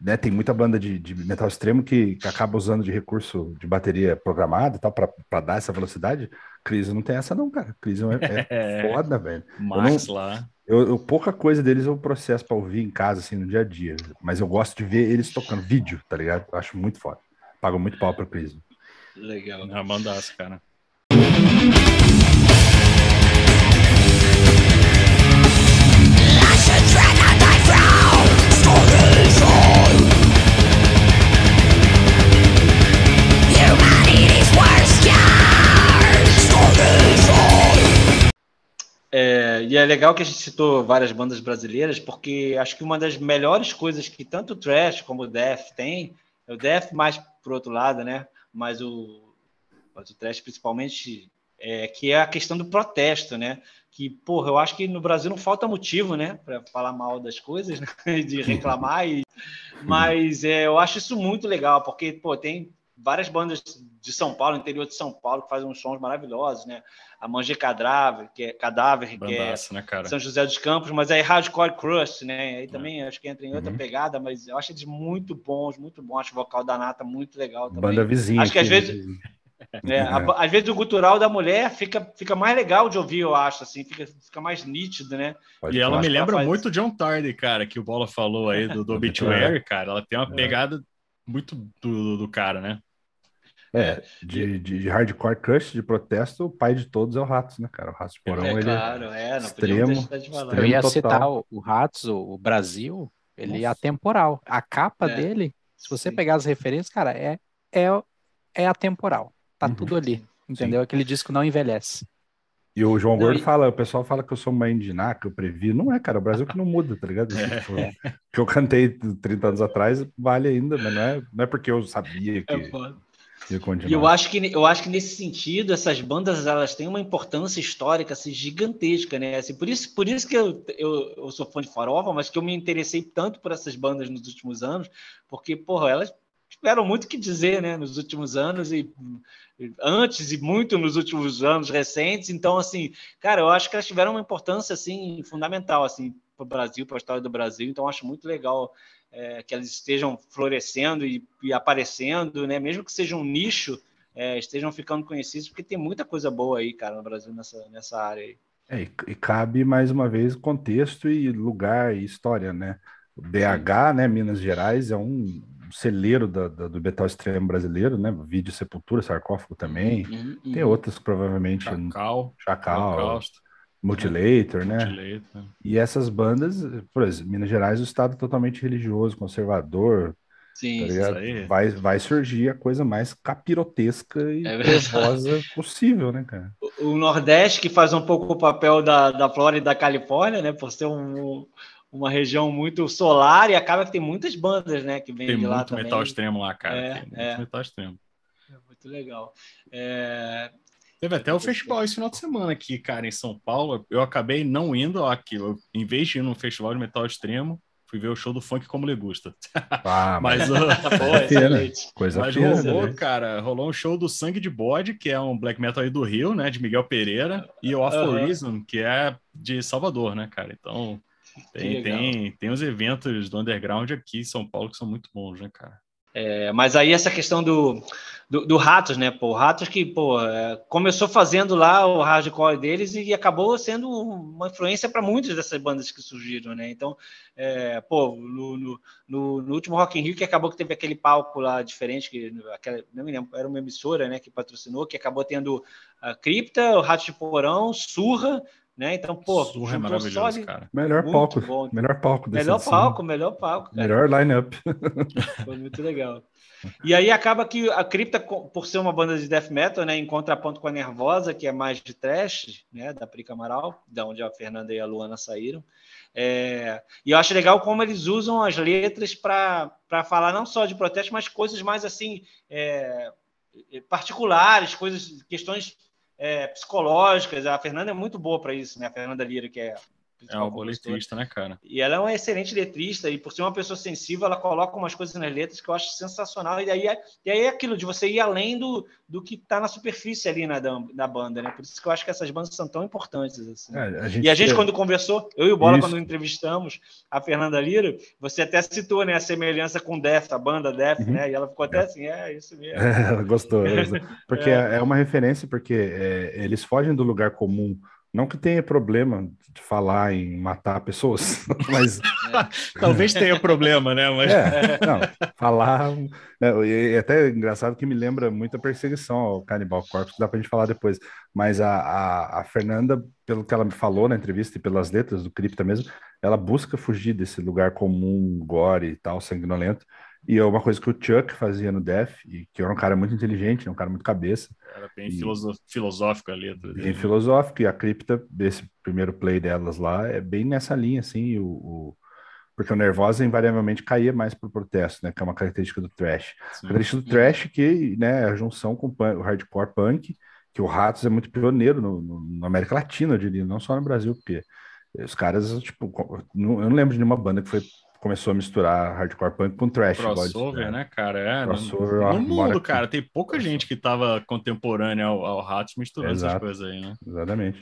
né? Tem muita banda de, de metal extremo que, que acaba usando de recurso de bateria programada e tal, pra, pra dar essa velocidade. Crisium não tem essa, não, cara. Crisium é, é É. foda, velho. Max lá. Eu, eu- pouca coisa deles eu processo pra ouvir em casa, assim, no dia a dia. Mas eu gosto de ver eles tocando vídeo, tá ligado? Eu acho muito foda. Pago muito pau pro Crisium. Legal. É uma bandaça, cara. É, e é legal que a gente citou várias bandas brasileiras, porque acho que uma das melhores coisas que tanto o Trash como o Death tem, é o Death mais pro outro lado, né? Mas o, mas o Trash principalmente, é que é a questão do protesto, né? Que, porra, eu acho que no Brasil não falta motivo, né? Para falar mal das coisas, né? de reclamar. E, mas é, eu acho isso muito legal, porque, pô, tem várias bandas de São Paulo, interior de São Paulo, que fazem uns sons maravilhosos, né? A Manje Cadáver, que é Cadáver, que é né, cara? São José dos Campos, mas aí Hardcore Crush, né? Aí também acho que entra em outra Uhum. pegada, mas eu acho eles muito bons, muito bons. Acho o vocal da Nata muito legal também. Banda vizinha. Acho que às aqui, vezes- né? É, a- às vezes o gutural da mulher fica, fica mais legal de ouvir, eu acho, assim, fica, fica mais nítido, né? Pode E ela me ela lembra faz muito John Tardy, cara, que o Bola falou aí do, do Obituary, cara. Ela tem uma pegada muito do, do cara, né? É, de, de, de hardcore crush, de protesto, o pai de todos é o Ratos, né, cara? O Ratos de Porão, é ele claro, é, não extremo, de falar. Eu ia total. citar o, o Ratos, o, o Brasil, ele é Nossa. atemporal. A capa É. dele, se você Sim. pegar as referências, cara, é, é, é atemporal. Tá Uhum. tudo ali. Entendeu? Aquele disco não envelhece. E o João Gordo fala, o pessoal fala que eu sou uma indiná, que eu previ. Não é, cara, o Brasil que não muda, tá ligado? É. Tipo, que eu cantei 30 anos atrás, vale ainda, mas não é, não é porque eu sabia que É ia continuar. E eu acho que eu acho que nesse sentido essas bandas elas têm uma importância histórica assim, gigantesca, né? Assim, por isso por isso que eu, eu, eu sou fã de Farofa, mas que eu me interessei tanto por essas bandas nos últimos anos, porque porra, elas tiveram muito que dizer, né? Nos últimos anos e antes e muito nos últimos anos recentes. Então assim, cara, eu acho que elas tiveram uma importância assim fundamental assim para o Brasil, para a história do Brasil. Então acho muito legal é, que elas estejam florescendo e, e aparecendo, né? Mesmo que seja um nicho, é, estejam ficando conhecidos, porque tem muita coisa boa aí, cara, no Brasil nessa, nessa área aí. É, e, cabe mais uma vez contexto e lugar e história, né? BH, né, Minas Gerais, é um celeiro da, da- do metal extremo brasileiro, né? Vídeo Sepultura, Sarcófago também. Uhum, uhum. Tem outras que provavelmente Chacal, Chacal, Holocausto, Mutilator, né? Mutilator? E essas bandas, por exemplo, Minas Gerais, o estado totalmente religioso, conservador, Sim, tá. Vai, vai surgir a coisa mais capirotesca e É possível, né, cara? O- o Nordeste, que faz um pouco o papel da, da Flórida e da Califórnia, né? Por ser um- uma região muito solar e acaba que tem muitas bandas, né? Que vêm Tem de lá muito também. metal extremo lá, cara. É, tem muito é. metal extremo. É muito legal. É, Teve até o festival esse final de semana aqui, cara, em São Paulo. Eu acabei não indo aqui. Eu, em vez de ir num festival de metal extremo, fui ver o show do funk como lhe gusta. Ah, Mas, o- Boa, excelente. Coisa mas fina, rolou, né? cara, rolou um show do Sangue de Bode, que é um black metal aí do Rio, né, de Miguel Pereira, e o Aphorism, que é de Salvador, né, cara? Então, tem, tem, tem os eventos do underground aqui em São Paulo que são muito bons, né, cara? É, mas aí essa questão do, do, do Ratos, né? Pô, o Ratos que pô, é, começou fazendo lá o hardcore deles e acabou sendo uma influência para muitas dessas bandas que surgiram, né? Então, é, pô, no, no, no- no último Rock in Rio que acabou que teve aquele palco lá diferente, que aquela, não me lembro, era uma emissora, né? Que patrocinou, que acabou tendo a Cripta, o Ratos de Porão, Surra, né? Então, pô, Surra é maravilhoso, só ali- cara. Melhor Muito palco. bom. Melhor palco desse Melhor assim. palco, melhor palco, cara. Melhor line-up. Foi muito legal. E aí acaba que a Cripta, por ser uma banda de death metal, né, em contraponto com a Nervosa, que é mais de trash, né, da Prica Amaral, da onde a Fernanda e a Luana saíram. É, e eu acho legal como eles usam as letras para falar não só de protesto, mas coisas mais assim é, particulares, coisas, questões é, psicológicas. A Fernanda é muito boa para isso, né? A Fernanda Lira, que é a É principal uma boa letrista, né, cara? E ela é uma excelente letrista, e por ser uma pessoa sensível, ela coloca umas coisas nas letras que eu acho sensacional. E aí é, e aí é aquilo de você ir além do, do que está na superfície ali na, da, da banda, né? Por isso que eu acho que essas bandas são tão importantes. Assim. É, a gente, E a gente, quando conversou, eu e o Bola, Isso. quando entrevistamos a Fernanda Lira, você até citou né, a semelhança com Death, a banda Death, Uhum. né? E ela ficou até assim, é isso mesmo. Ela gostou, ela gostou. Porque é. uma referência, porque é, eles fogem do lugar comum. Não que tenha problema de falar em matar pessoas, mas Talvez tenha problema, né? Mas é, não, falar. é até engraçado que me lembra muito a perseguição ao Cannibal Corpse, que dá pra gente falar depois. Mas a, a, a Fernanda, pelo que ela me falou na entrevista e pelas letras do Cripta mesmo, ela busca fugir desse lugar comum, gore e tal, sanguinolento. E é uma coisa que o Chuck fazia no Death, e que era um cara muito inteligente, um cara muito cabeça, era bem E- filosófico a letra. bem filosófico, e a cripta desse primeiro play delas lá é bem nessa linha, assim, o, o- porque o Nervosa invariavelmente caía mais pro protesto, né, que é uma característica do thrash. Sim. A característica do thrash que, né, é a junção com o, hardcore punk, que o Ratos é muito pioneiro no, no- na América Latina, eu diria, não só no Brasil, porque os caras, tipo, não- eu não lembro de nenhuma banda que foi, começou a misturar hardcore punk com eles Crossover, né, cara? É, no- Crossover, no, ó, mundo, cara, tem pouca Crossover. gente que tava contemporânea ao, ao Ratos misturando essas Exato. coisas aí, né? Exatamente.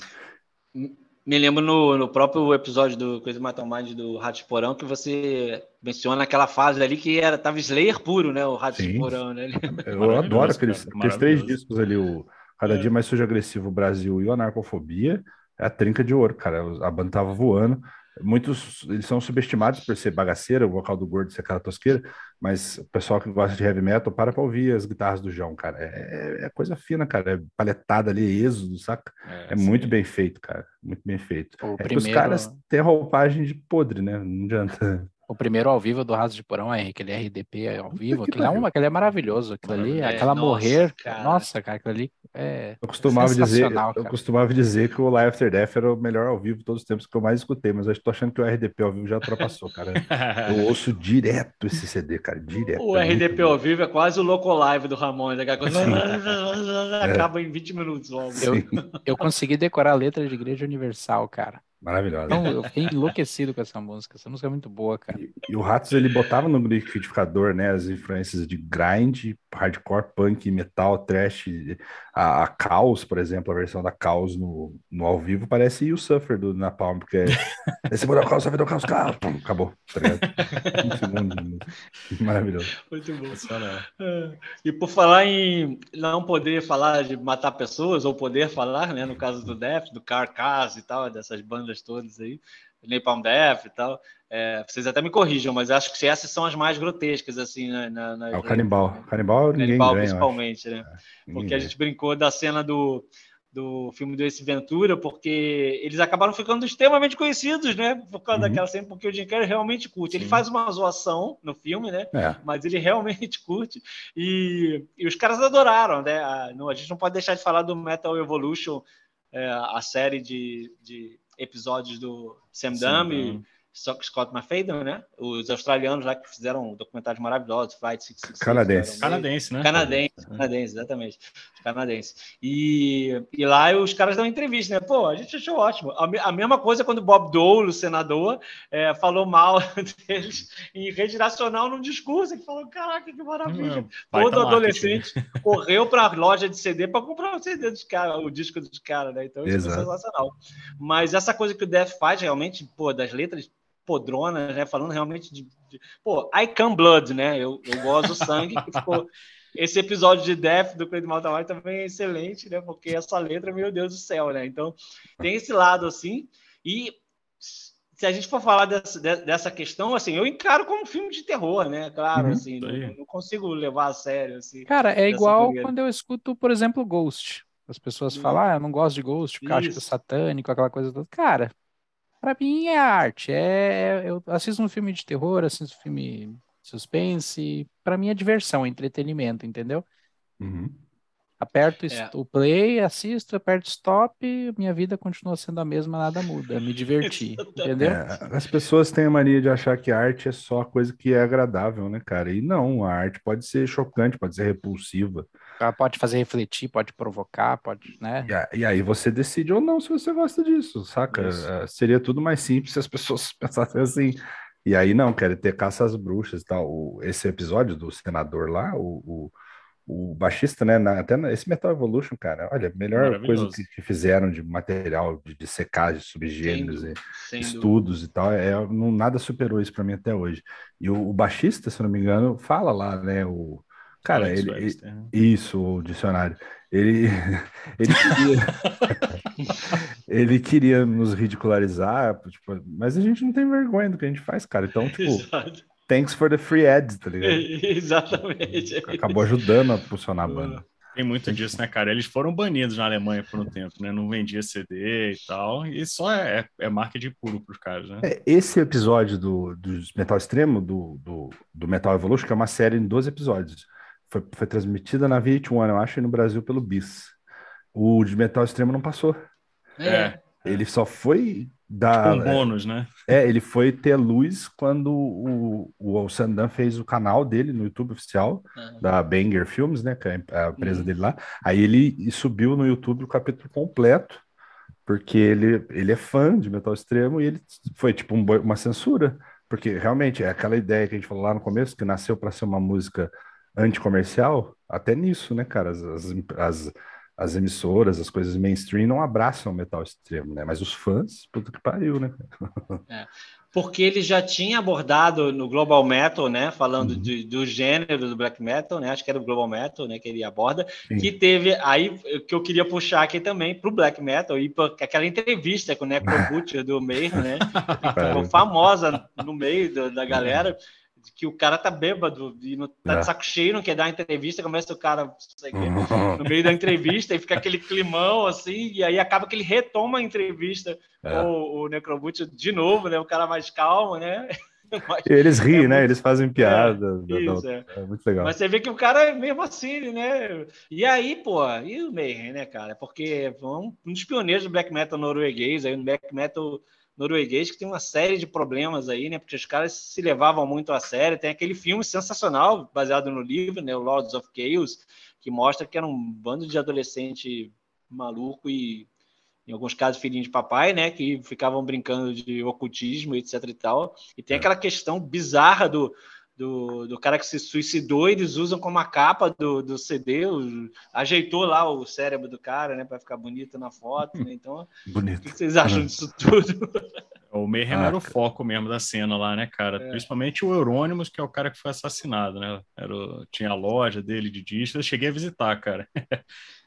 Me lembro no, no próprio episódio do Coisa Matam Mind do Rato de Porão que você menciona aquela fase ali que era tava Slayer puro, né? O Rato de Sim. Porão, né? Eu adoro aqueles, cara, aqueles três discos ali, o Cada Dia Mais Sujo Agressivo, Brasil e o Anarcofobia, é a trinca de ouro, cara. A banda tava voando. Muitos, eles são subestimados por ser bagaceira, o vocal do Gordo ser aquela tosqueira, mas o pessoal que gosta de heavy metal, para pra ouvir as guitarras do João, cara. É, é coisa fina, cara. É paletada ali, êxodo, saca? É muito bem feito, cara. Muito bem feito. O É que os primeiro, caras têm roupagem de podre, né? Não adianta. O primeiro ao vivo do Raso de Porão é aquele RDP ao vivo. que Aquele é, um, aquele é maravilhoso. Aquilo ali, É, aquela nossa, morrer. cara. Nossa, cara, aquilo ali é. Eu costumava dizer, Sensacional, eu cara. costumava dizer que o Live After Death era o melhor ao vivo de todos os tempos que eu mais escutei, mas eu tô achando que o RDP ao vivo já ultrapassou, cara. Eu ouço direto esse CD, cara, direto. O é RDP ao vivo é quase o Loco Live do Ramones, aquela coisa acaba em 20 minutos logo. Eu, eu consegui decorar a letra de Igreja Universal, cara. Maravilhosa. Então eu fiquei enlouquecido com essa música. Essa música é muito boa, cara. E, e o Ratos ele botava no liquidificador, né, as influências de grind, hardcore, punk, metal, trash, a, a Caos, por exemplo, a versão da Caos no, no ao vivo parece o Suffer do Napalm, porque é, esse mudou o Caos, vai do Caos, Caos, pum, acabou, tá ligado? Um segundo. Maravilhoso. Muito bom. É. E por falar em não poder falar de matar pessoas, ou poder falar, né? No caso do Death, do Carcass e tal, dessas bandas todas aí, Napalm Death e tal. é, vocês até me corrijam, mas acho que essas são as mais grotescas, assim, na, na, nas É o Canibal. Canibal ninguém Canibal, eu acho. principalmente, né? Ninguém Porque a gente brincou da cena do, do filme do Ace Ventura, porque eles acabaram ficando extremamente conhecidos, né? Por causa Uhum. daquela cena, porque o Jim Carrey realmente curte. Ele Sim. faz uma zoação no filme, né? É. Mas ele realmente curte. E, e os caras adoraram, né? A, não, a gente não pode deixar de falar do Metal Evolution, é, a série de, de episódios do Sam e então, Scott McFadden, né? Os australianos lá que fizeram documentários maravilhosos, Flight 666. Canadense. meio- Canadense, né? Canadense, canadense, exatamente. Canadense. E, e lá os caras dão entrevista, né? Pô, a gente achou ótimo. A, a mesma coisa quando o Bob Dole, o senador, é, falou mal deles em rede nacional num discurso. Ele falou: caraca, que maravilha. É, Todo adolescente correu para a loja de CD para comprar o CD dos caras, o disco dos caras, né? Então isso é sensacional. Mas essa coisa que o Def faz realmente, pô, das letras podronas, né? Falando realmente de, de. Pô, I Come Blood, né? Eu, eu gosto do sangue, que ficou esse episódio de Death do Cleide Maltamar também é excelente, né? Porque essa letra, meu Deus do céu, né? Então, tem esse lado assim. E se a gente for falar dessa, dessa questão, assim, eu encaro como um filme de terror, né? Claro, uhum, assim, não, não, consigo levar a sério. Assim, Cara, é igual quando eu escuto, por exemplo, Ghost. As pessoas uhum. falam, ah, eu não gosto de Ghost porque acho que é satânico, aquela coisa toda. Cara, para mim é arte. É, eu assisto um filme de terror, assisto um filme suspense. Para mim é diversão, entretenimento, entendeu? Uhum. Aperto é. o play, assisto, aperto stop, minha vida continua sendo a mesma, nada muda, me divertir, entendeu? É, as pessoas têm a mania de achar que a arte é só coisa que é agradável, né, cara? E não, a arte pode ser chocante, pode ser repulsiva. Ela pode fazer refletir, pode provocar, pode, né? E, e aí você decide ou não se você gosta disso, saca? Uh, seria tudo mais simples se as pessoas pensassem assim, e aí não, querem ter caça às bruxas e tal. O, esse episódio do senador lá, o, o, o baixista, né? Na, até esse Metal Evolution, cara, olha, melhor coisa que, que, fizeram de material de, de secagem, subgêneros, e estudos dúvida. e tal, é, não, nada superou isso para mim até hoje. E o, o, baixista, se não me engano, fala lá, né? O, cara, Alex ele, ele né? isso, o dicionário. Ele, ele queria, ele queria nos ridicularizar, tipo, mas a gente não tem vergonha do que a gente faz, cara. Então, tipo, Exato. thanks for the free ads, tá ligado? Exatamente. Acabou ajudando a funcionar a banda. Tem muito disso, né, cara? Eles foram banidos na Alemanha por um tempo, né? Não vendia CD e tal, e só é, é marketing puro pros caras, né? É, esse episódio do, do Metal Extremo, do, do, do Metal Evolution, que é uma série em 12 episódios foi, foi transmitida na VH1, eu acho, e no Brasil pelo Bis. O de Metal Extremo não passou. É. Ele só foi dar. Tipo um bônus, né? É, ele foi ter luz quando o, o Sandan fez o canal dele no YouTube oficial, uhum. da Banger Films, né? Que é a empresa uhum. dele lá. Aí ele subiu no YouTube o capítulo completo, porque ele, ele é fã de Metal Extremo e ele foi tipo um, uma censura. Porque realmente é aquela ideia que a gente falou lá no começo, que nasceu para ser uma música anticomercial, até nisso, né, cara? As, as, as, emissoras, as coisas mainstream não abraçam o metal extremo, né? Mas os fãs, puta que pariu, né? É, porque ele já tinha abordado no Global Metal, né? Falando uhum. de, do gênero do black metal, né? Acho que era o Global Metal, né? Que ele aborda. Sim. Que teve aí que eu queria puxar aqui também para o black metal e para aquela entrevista com o Necro Butcher do meio, né? ficou famosa no meio do, da galera que o cara tá bêbado e não, tá é. de saco cheio, não quer dar entrevista, começa o cara no meio da entrevista e fica aquele climão assim, e aí acaba que ele retoma a entrevista é. com o, o Necrobut de novo, né? O cara mais calmo, né? Mas eles riem, é né? Eles fazem piada. É, isso, é. é. muito legal. Mas você vê que o cara é mesmo assim, né? E aí, pô, e o Mayhem, né, cara? Porque um, um dos pioneiros do black metal norueguês, aí, no black metal norueguês que tem uma série de problemas aí, né? Porque os caras se levavam muito a sério. Tem aquele filme sensacional, baseado no livro, né? O Lords of Chaos, que mostra que era um bando de adolescente maluco e, em alguns casos, filhinhos de papai, né? Que ficavam brincando de ocultismo, etc e tal. E tem é. aquela questão bizarra do do, do cara que se suicidou, eles usam como a capa do, do CD, o, ajeitou lá o cérebro do cara, né, para ficar bonito na foto, né? Então, bonito. o que vocês acham disso tudo? O Mayhem ah, era o foco mesmo da cena lá, né, cara? É. Principalmente o Eurônimos, que é o cara que foi assassinado, né? Era o, tinha a loja dele de discos, eu cheguei a visitar, cara.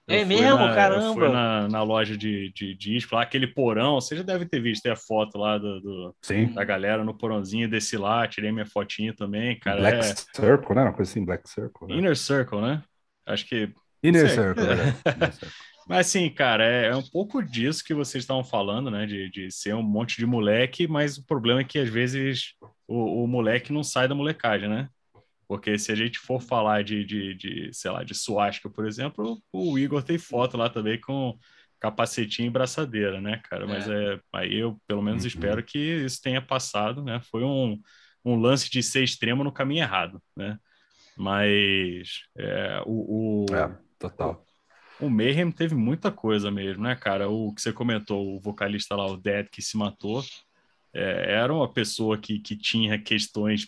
é mesmo, na, caramba? Foi na, na loja de, de disco, lá aquele porão, você já deve ter visto a foto lá do, do da galera no porãozinho, desci lá, tirei minha fotinha também, cara. Black é... Circle, né? Uma coisa assim, Black Circle. Né? Inner Circle, né? Acho que. Inner Circle, é. Mas assim, cara, é, é, um pouco disso que vocês estavam falando, né? De, de ser um monte de moleque, mas o problema é que às vezes o, o moleque não sai da molecagem, né? Porque se a gente for falar de, de, de, sei lá, de suástica, por exemplo, o Igor tem foto lá também com capacetinho e braçadeira, né, cara? Mas é, é aí eu pelo menos uhum. espero que isso tenha passado, né? Foi um, um lance de ser extremo no caminho errado, né? Mas é, o, o, é, total. o Mayhem teve muita coisa mesmo, né, cara? O que você comentou, o vocalista lá, o Dead, que se matou, é, era uma pessoa que, que tinha questões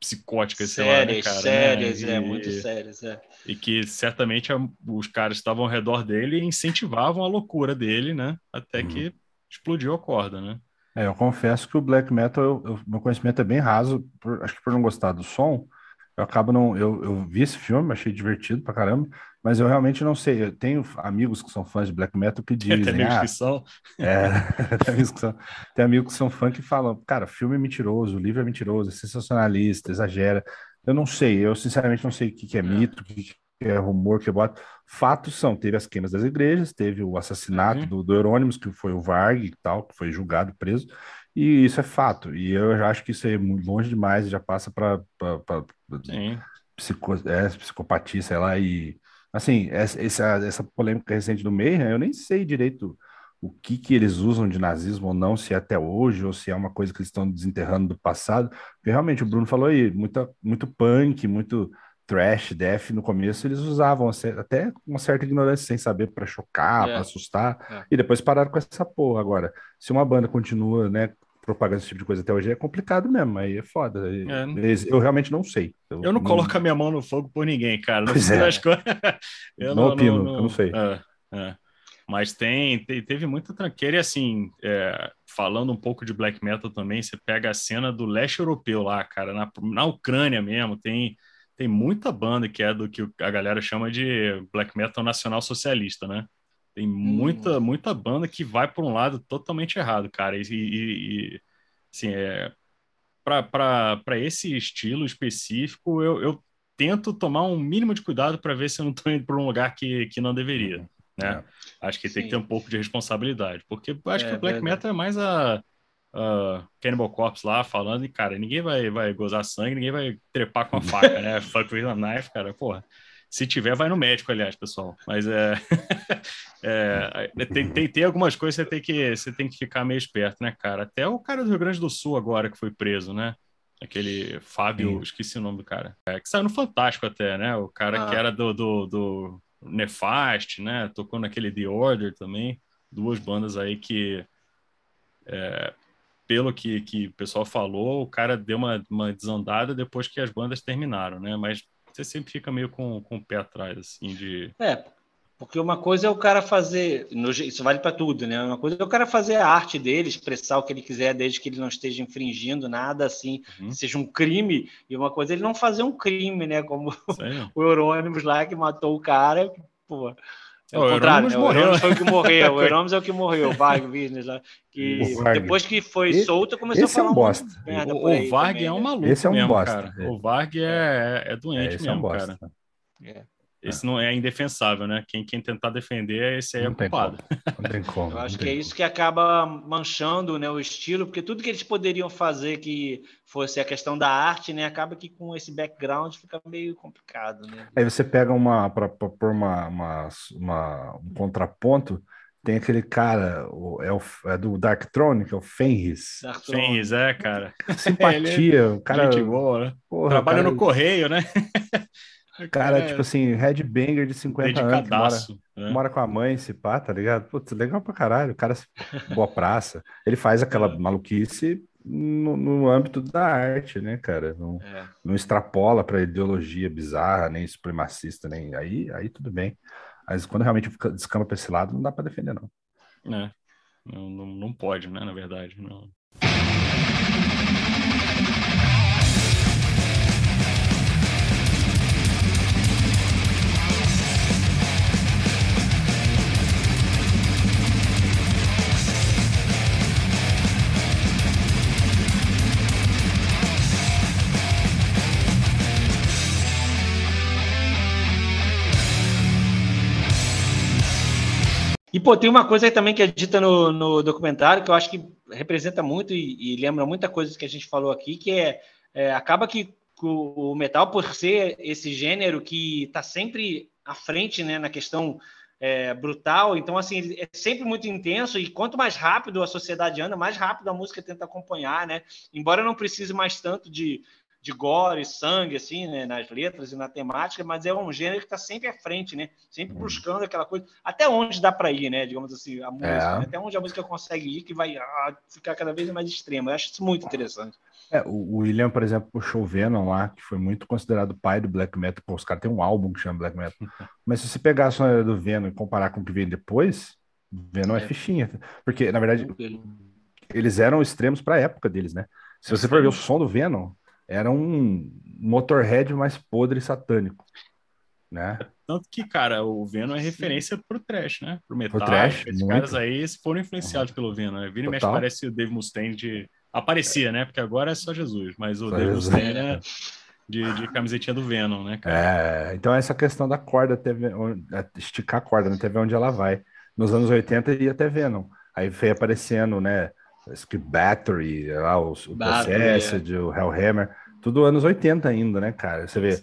psicóticas, sérias, sei lá, né, cara? Sérias, né? é, muito sérias, é. E que certamente os caras estavam ao redor dele e incentivavam a loucura dele, né? Até uhum. que explodiu a corda, né? É, eu confesso que o black metal, eu, eu, meu conhecimento é bem raso, por, acho que por não gostar do som, eu acabo não. Eu, eu vi esse filme, achei divertido pra caramba, mas eu realmente não sei. Eu tenho amigos que são fãs de black metal que dizem. Tem amigos ah, que são. É, tem, amigos que são, tem amigos que são fãs que falam, cara, filme é mentiroso, o livro é mentiroso, é sensacionalista, exagera. Eu não sei, eu sinceramente não sei o que, que é, é. mito, o que, que é rumor, que é boato. Fatos são, teve as queimas das igrejas, teve o assassinato uhum. do, do Eurônimos, que foi o Varg e tal, que foi julgado, preso. E isso é fato. E eu já acho que isso é muito longe demais, já passa para psico, é, psicopatia, sei lá. E assim, essa, essa polêmica recente do Mayhem, eu nem sei direito o que, que eles usam de nazismo ou não, se é até hoje, ou se é uma coisa que eles estão desenterrando do passado. Porque realmente o Bruno falou aí, muita, muito punk, muito trash, death, no começo eles usavam até uma certa ignorância sem saber para chocar, é. para assustar, é. e depois pararam com essa porra. Agora, se uma banda continua, né, propagando esse tipo de coisa até hoje, é complicado mesmo, aí é foda. É. Eu realmente não sei. Eu, eu não, não, coloco a minha mão no fogo por ninguém, cara. Não, é. eu não, não opino, não, eu não sei. É, é. Mas tem, tem, teve muita tranqueira e assim, é, falando um pouco de black metal também, você pega a cena do leste europeu lá, cara, na, na Ucrânia mesmo, tem tem muita banda que é do que a galera chama de black metal nacional socialista, né? Tem muita, hum. muita banda que vai por um lado totalmente errado, cara. E, e, e assim, é, para esse estilo específico, eu, eu, tento tomar um mínimo de cuidado para ver se eu não estou indo para um lugar que, que não deveria. Uhum. Né? É. Acho que Sim. tem que ter um pouco de responsabilidade, porque acho é, que o black verdade. metal é mais a, uh, Cannibal Corpse lá falando, e, cara, ninguém vai, vai gozar sangue, ninguém vai trepar com a faca, né? Fuck with a knife, cara, porra. Se tiver, vai no médico, aliás, pessoal. Mas é, é, é tem, tem, tem, algumas coisas que você tem que você tem que ficar meio esperto, né, cara? Até o cara do Rio Grande do Sul agora que foi preso, né? Aquele Fábio, Sim. esqueci o nome do cara. É, que saiu no Fantástico até, né? O cara ah. que era do, do, do Nefast, né? Tocou naquele The Order também. Duas bandas aí que é, pelo que, que o pessoal falou, o cara deu uma, uma desandada depois que as bandas terminaram, né? Mas você sempre fica meio com, com o pé atrás, assim, de... É, porque uma coisa é o cara fazer, isso vale para tudo, né? Uma coisa é o cara fazer a arte dele, expressar o que ele quiser, desde que ele não esteja infringindo nada assim, uhum. seja um crime, e uma coisa é ele não fazer um crime, né? Como o Eurônimos lá que matou o cara, pô, é o, o contrário, né? o Hermes foi o que morreu. O Hermes é o que morreu, o Varg Business lá. Que depois que foi solto, começou esse a falar é um bosta. O, o Varg também, é um né? maluco esse é um mesmo, bosta. cara. É. O Varg é, é doente é, mesmo, é um cara. É. Esse não é indefensável, né? Quem, quem tentar defender, esse aí é culpado. Não tem como. Eu acho que é isso que acaba manchando né, o estilo, porque tudo que eles poderiam fazer que fosse a questão da arte, né? Acaba que com esse background fica meio complicado, né? Aí você pega uma, para pôr uma, uma, uma, um contraponto, tem aquele cara, o, é, o, é do Dark Throne, que é o Fenris. Fenris, é, cara. Simpatia, é, o cara. Gente boa, né? Porra, Trabalha cara, no correio, né? Cara, é... tipo assim, headbanger de 50 anos, mora, né? mora com a mãe, se pá, tá ligado? Putz, legal pra caralho, o cara, boa praça. Ele faz aquela é. maluquice no, no, âmbito da arte, né, cara? Não, é. não extrapola pra ideologia bizarra, nem supremacista, nem... Aí, aí tudo bem. Mas quando realmente descamba pra esse lado, não dá pra defender, não. É, não, não, não pode, né, na verdade, não. Pô, tem uma coisa também que é dita no, no documentário que eu acho que representa muito e, e lembra muita coisa que a gente falou aqui, que é, é acaba que o, o, metal, por ser esse gênero que está sempre à frente né, na questão é, brutal, então, assim, é sempre muito intenso e quanto mais rápido a sociedade anda, mais rápido a música tenta acompanhar, né? Embora não precise mais tanto de, de gore, sangue, assim, né, nas letras e na temática, mas é um gênero que está sempre à frente, né? Sempre Uhum. buscando aquela coisa, até onde dá para ir, né? Digamos assim, a música, É. né? até onde a música consegue ir, que vai ah, ficar cada vez mais extrema. Eu acho isso muito interessante. É, o William, por exemplo, puxou o Venom lá, que foi muito considerado o pai do black metal. Pô, os caras têm um álbum que chama Black Metal. Mas se você pegar a sonoridade do Venom e comparar com o que veio depois, Venom é, É. fichinha. Porque, na verdade, eles eram extremos para a época deles, né? Se você for ver o som do Venom, era um Motorhead mais podre e satânico, né? Tanto que, cara, o Venom é referência pro trash, né? Pro metal. trash, Esses muito. caras aí foram influenciados pelo Venom. Né? Vira e mexe parece o Dave Mustaine de... Aparecia, né? Porque agora é só Jesus. Mas o Só Dave Jesus. Mustaine é de, de camisetinha do Venom, né, cara? É, então essa questão da corda, é, esticar a corda, né, ver onde ela vai. Nos anos 80 ia até Venom. Aí veio aparecendo, né, Battery, lá, o, o Battery, Possessed, o Hellhammer, tudo anos 80 ainda, né, cara? Você vê,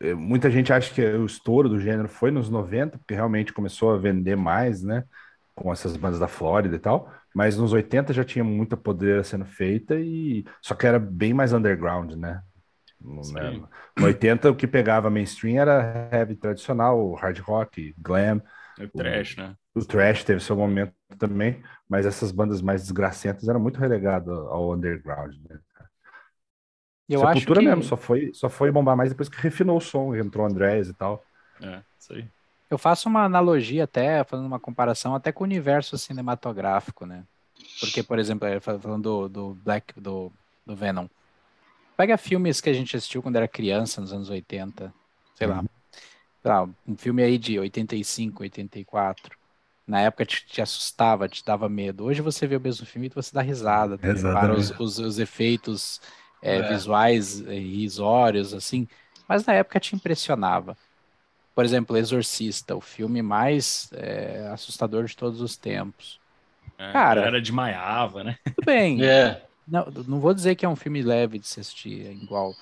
eh, muita gente acha que o estouro do gênero foi nos 90, porque realmente começou a vender mais, né, com essas bandas da Flórida e tal, mas nos 80 já tinha muita podeira sendo feita e só que era bem mais underground, né? No, Sim. né? No 80 o que pegava mainstream era heavy tradicional, hard rock, glam, É trash, né? o thrash teve seu momento também, mas essas bandas mais desgracentas eram muito relegadas ao underground, né? Eu acho Sepultura que mesmo, só foi, só foi bombar mais depois que refinou o som, entrou o Andrés e tal. É, isso aí. eu faço uma analogia até, fazendo uma comparação até com o universo cinematográfico, né? Porque, por exemplo, fal- falando do, do Black, do, do Venom. Pega filmes que a gente assistiu quando era criança, nos anos 80, sei lá, sei lá, um filme aí de 85, 84. Na época te, te assustava, te dava medo. Hoje você vê o mesmo filme e você dá risada, também, para os, Exatamente. os, os efeitos eh, É. visuais eh, risórios, assim. Mas na época te impressionava. Por exemplo, Exorcista, o filme mais eh, assustador de todos os tempos. É, Cara. a galera desmaiava, né? Tudo bem, É. não, não vou dizer que é um filme leve de se assistir, é igual,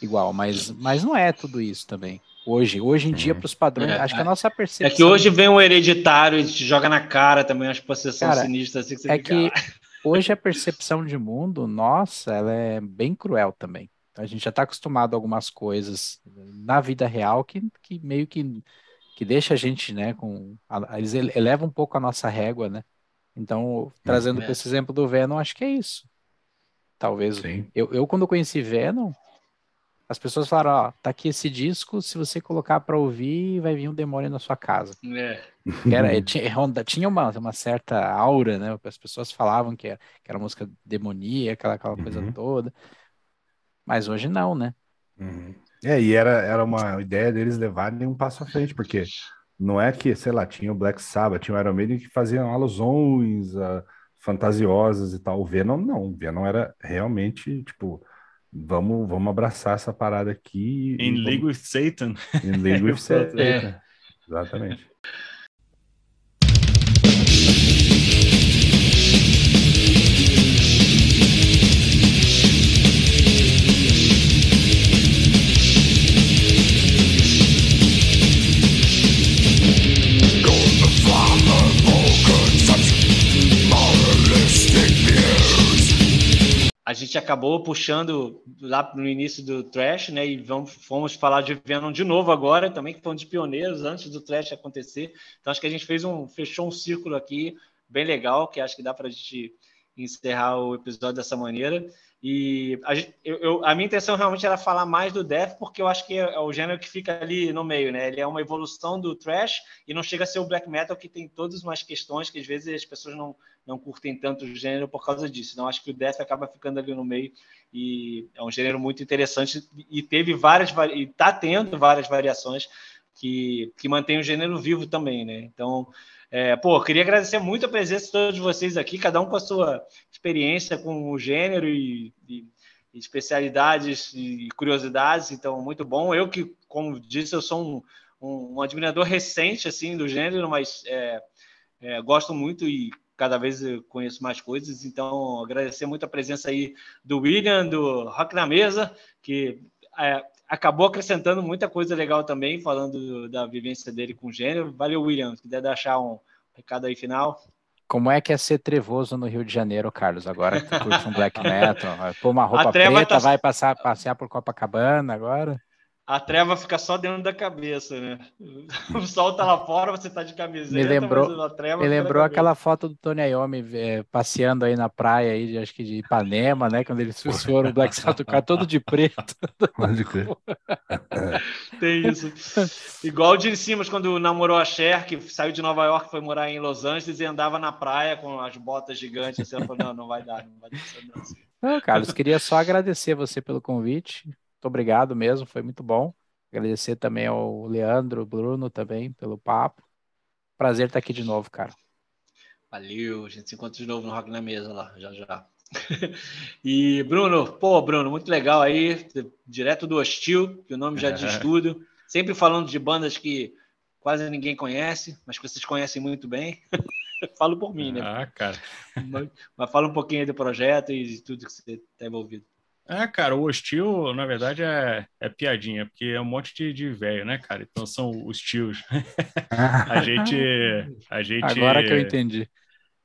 igual, mas, mas não é tudo isso também. Hoje, hoje em dia, Uhum. para os padrões, É, acho que a nossa É percepção. que hoje vem um hereditário e te joga na cara também umas possessões Cara, sinistras assim que você é fica, que "Ah". Hoje a percepção de mundo, nossa, ela é bem cruel também. A gente já está acostumado a algumas coisas na vida real que, que meio que, que deixa a gente, né, com. a- Eles ele- elevam um pouco a nossa régua, né? Então, trazendo é. esse exemplo do Venom, acho que é isso. Talvez. Sim. Eu, eu quando conheci Venom, as pessoas falaram, ó, tá aqui esse disco, se você colocar para ouvir, vai vir um demônio na sua casa. É. Era, tinha, ronda- tinha uma, uma certa aura, né? As pessoas falavam que era, que era música demoníaca, aquela, aquela coisa Uhum. toda. Mas hoje não, né? Uhum. É, e era, era uma ideia deles levarem um passo à frente, porque não é que, sei lá, tinha o Black Sabbath, tinha o Iron Maiden que faziam alusões a, fantasiosas e tal. O Venom não, o Venom era realmente, tipo, vamos, vamos abraçar essa parada aqui In vamos- League with Satan. In League with Satan. É. Exatamente. Gente acabou puxando lá no início do Trash, né? E vamos, fomos falar de Venom de novo agora, também que foi um dos pioneiros antes do Trash acontecer. Então acho que a gente fez um fechou um círculo aqui bem legal, que acho que dá para a gente encerrar o episódio dessa maneira. E a, gente- eu- eu- a minha intenção realmente era falar mais do Death, porque eu acho que é o gênero que fica ali no meio, né? Ele é uma evolução do Trash e não chega a ser o Black Metal, que tem todas umas questões que às vezes as pessoas não, não curtem tanto o gênero por causa disso. Então, acho que o Death acaba ficando ali no meio e é um gênero muito interessante e teve várias e está tendo várias variações que, que mantém o gênero vivo também, né? Então, é, pô, queria agradecer muito a presença de todos vocês aqui, cada um com a sua experiência com o gênero e, e- especialidades e curiosidades. Então, muito bom. Eu que, como disse, eu sou um, um, um admirador recente assim do gênero, mas é, é, gosto muito e cada vez conheço mais coisas. Então, agradecer muito a presença aí do William, do Rock na Mesa, que é, acabou acrescentando muita coisa legal também, falando da vivência dele com o gênero. Valeu, William. Se quiser deixar um recado aí final. Como é que é ser trevoso no Rio de Janeiro, Carlos? Agora que tu curte um black metal, vai pôr uma roupa preta, tá... vai passar, passear por Copacabana agora? A treva fica só dentro da cabeça, né? O sol tá lá fora, você tá de camiseta. Me lembrou, me lembrou aquela foto do Tony Iommi é, passeando aí na praia aí, de, acho que de Ipanema, né? Quando eles foram o Black Sabbath tocar todo de preto. Pode crer. Tem isso. Igual o Gene Simmons, quando namorou a Cher, que saiu de Nova York, foi morar em Los Angeles e andava na praia com as botas gigantes. Assim, ela falou, não, não vai dar, não vai dar. Não, Carlos, queria só agradecer você pelo convite. Muito obrigado mesmo, foi muito bom. Agradecer também ao Leandro, Bruno também pelo papo. Prazer estar aqui de novo, cara. Valeu, a gente se encontra de novo no Rock na Mesa lá, já já. e Bruno, pô, Bruno, muito legal aí, direto do Hostil, que o nome já diz tudo. Sempre falando de bandas que quase ninguém conhece, mas que vocês conhecem muito bem. Falo por mim, né? Ah, cara. mas, mas fala um pouquinho do projeto e de tudo que você está envolvido. É, cara, o hostil, na verdade, é, é piadinha, porque é um monte de, de velho, né, cara? Então são os tios. a gente. A gente. Agora que eu entendi.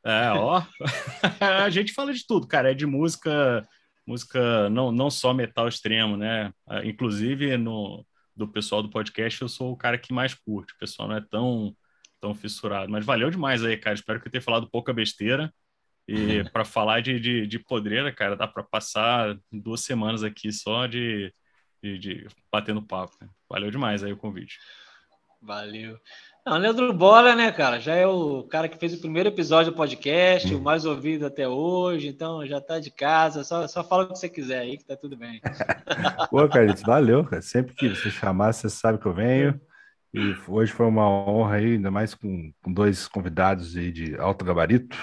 É, ó. a gente fala de tudo, cara. É de música, música não, não só metal extremo, né? Ah, inclusive, no, do pessoal do podcast, eu sou o cara que mais curte. O pessoal não é tão, tão fissurado. Mas valeu demais aí, cara. Espero que eu tenha falado pouca besteira. E para falar de, de, de podreira, cara, dá para passar duas semanas aqui só de, de, de batendo papo. Né? Valeu demais aí o convite. Valeu. Não, Leandro Bola, né, cara? Já é o cara que fez o primeiro episódio do podcast, o mais ouvido até hoje, então já tá de casa, só, só fala o que você quiser aí, que tá tudo bem. Pô, Carlitos, valeu, cara. Sempre que você chamar, você sabe que eu venho. E hoje foi uma honra aí, ainda mais com, com dois convidados aí de alto gabarito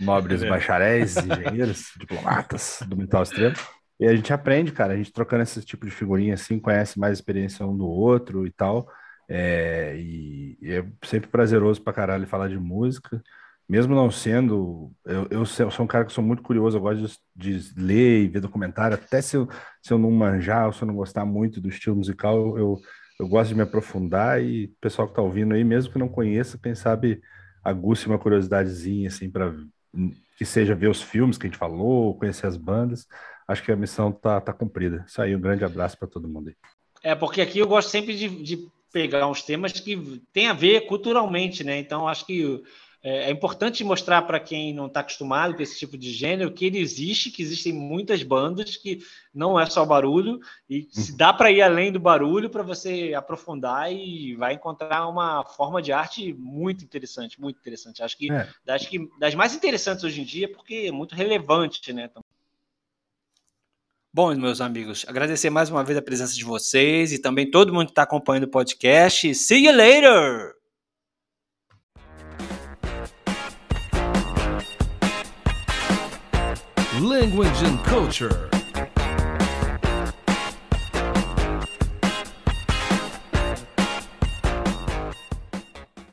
nobres é. bacharéis, engenheiros, diplomatas do metal extremo. E a gente aprende, cara, a gente trocando esse tipo de figurinha assim, conhece mais experiência um do outro e tal. É, e, e, é sempre prazeroso pra caralho falar de música, mesmo não sendo. Eu, eu, sou um cara que sou muito curioso, eu gosto de, de ler e ver documentário, até se eu, se eu não manjar ou se eu não gostar muito do estilo musical, eu, eu gosto de me aprofundar. E o pessoal que tá ouvindo aí, mesmo que não conheça, quem sabe aguce uma curiosidadezinha assim para que seja ver os filmes que a gente falou, conhecer as bandas. Acho que a missão tá, tá cumprida. Isso aí, um grande abraço para todo mundo aí. É, porque aqui eu gosto sempre de, de pegar uns temas que tem a ver culturalmente, né? Então, acho que é, é importante mostrar para quem não está acostumado com esse tipo de gênero que ele existe, que existem muitas bandas, que não é só barulho, e se dá para ir além do barulho para você aprofundar e vai encontrar uma forma de arte muito interessante, muito interessante. Acho que, é. acho que das mais interessantes hoje em dia, porque é muito relevante, né? Bom, meus amigos, agradecer mais uma vez a presença de vocês e também todo mundo que está acompanhando o podcast. See you later! Language and culture.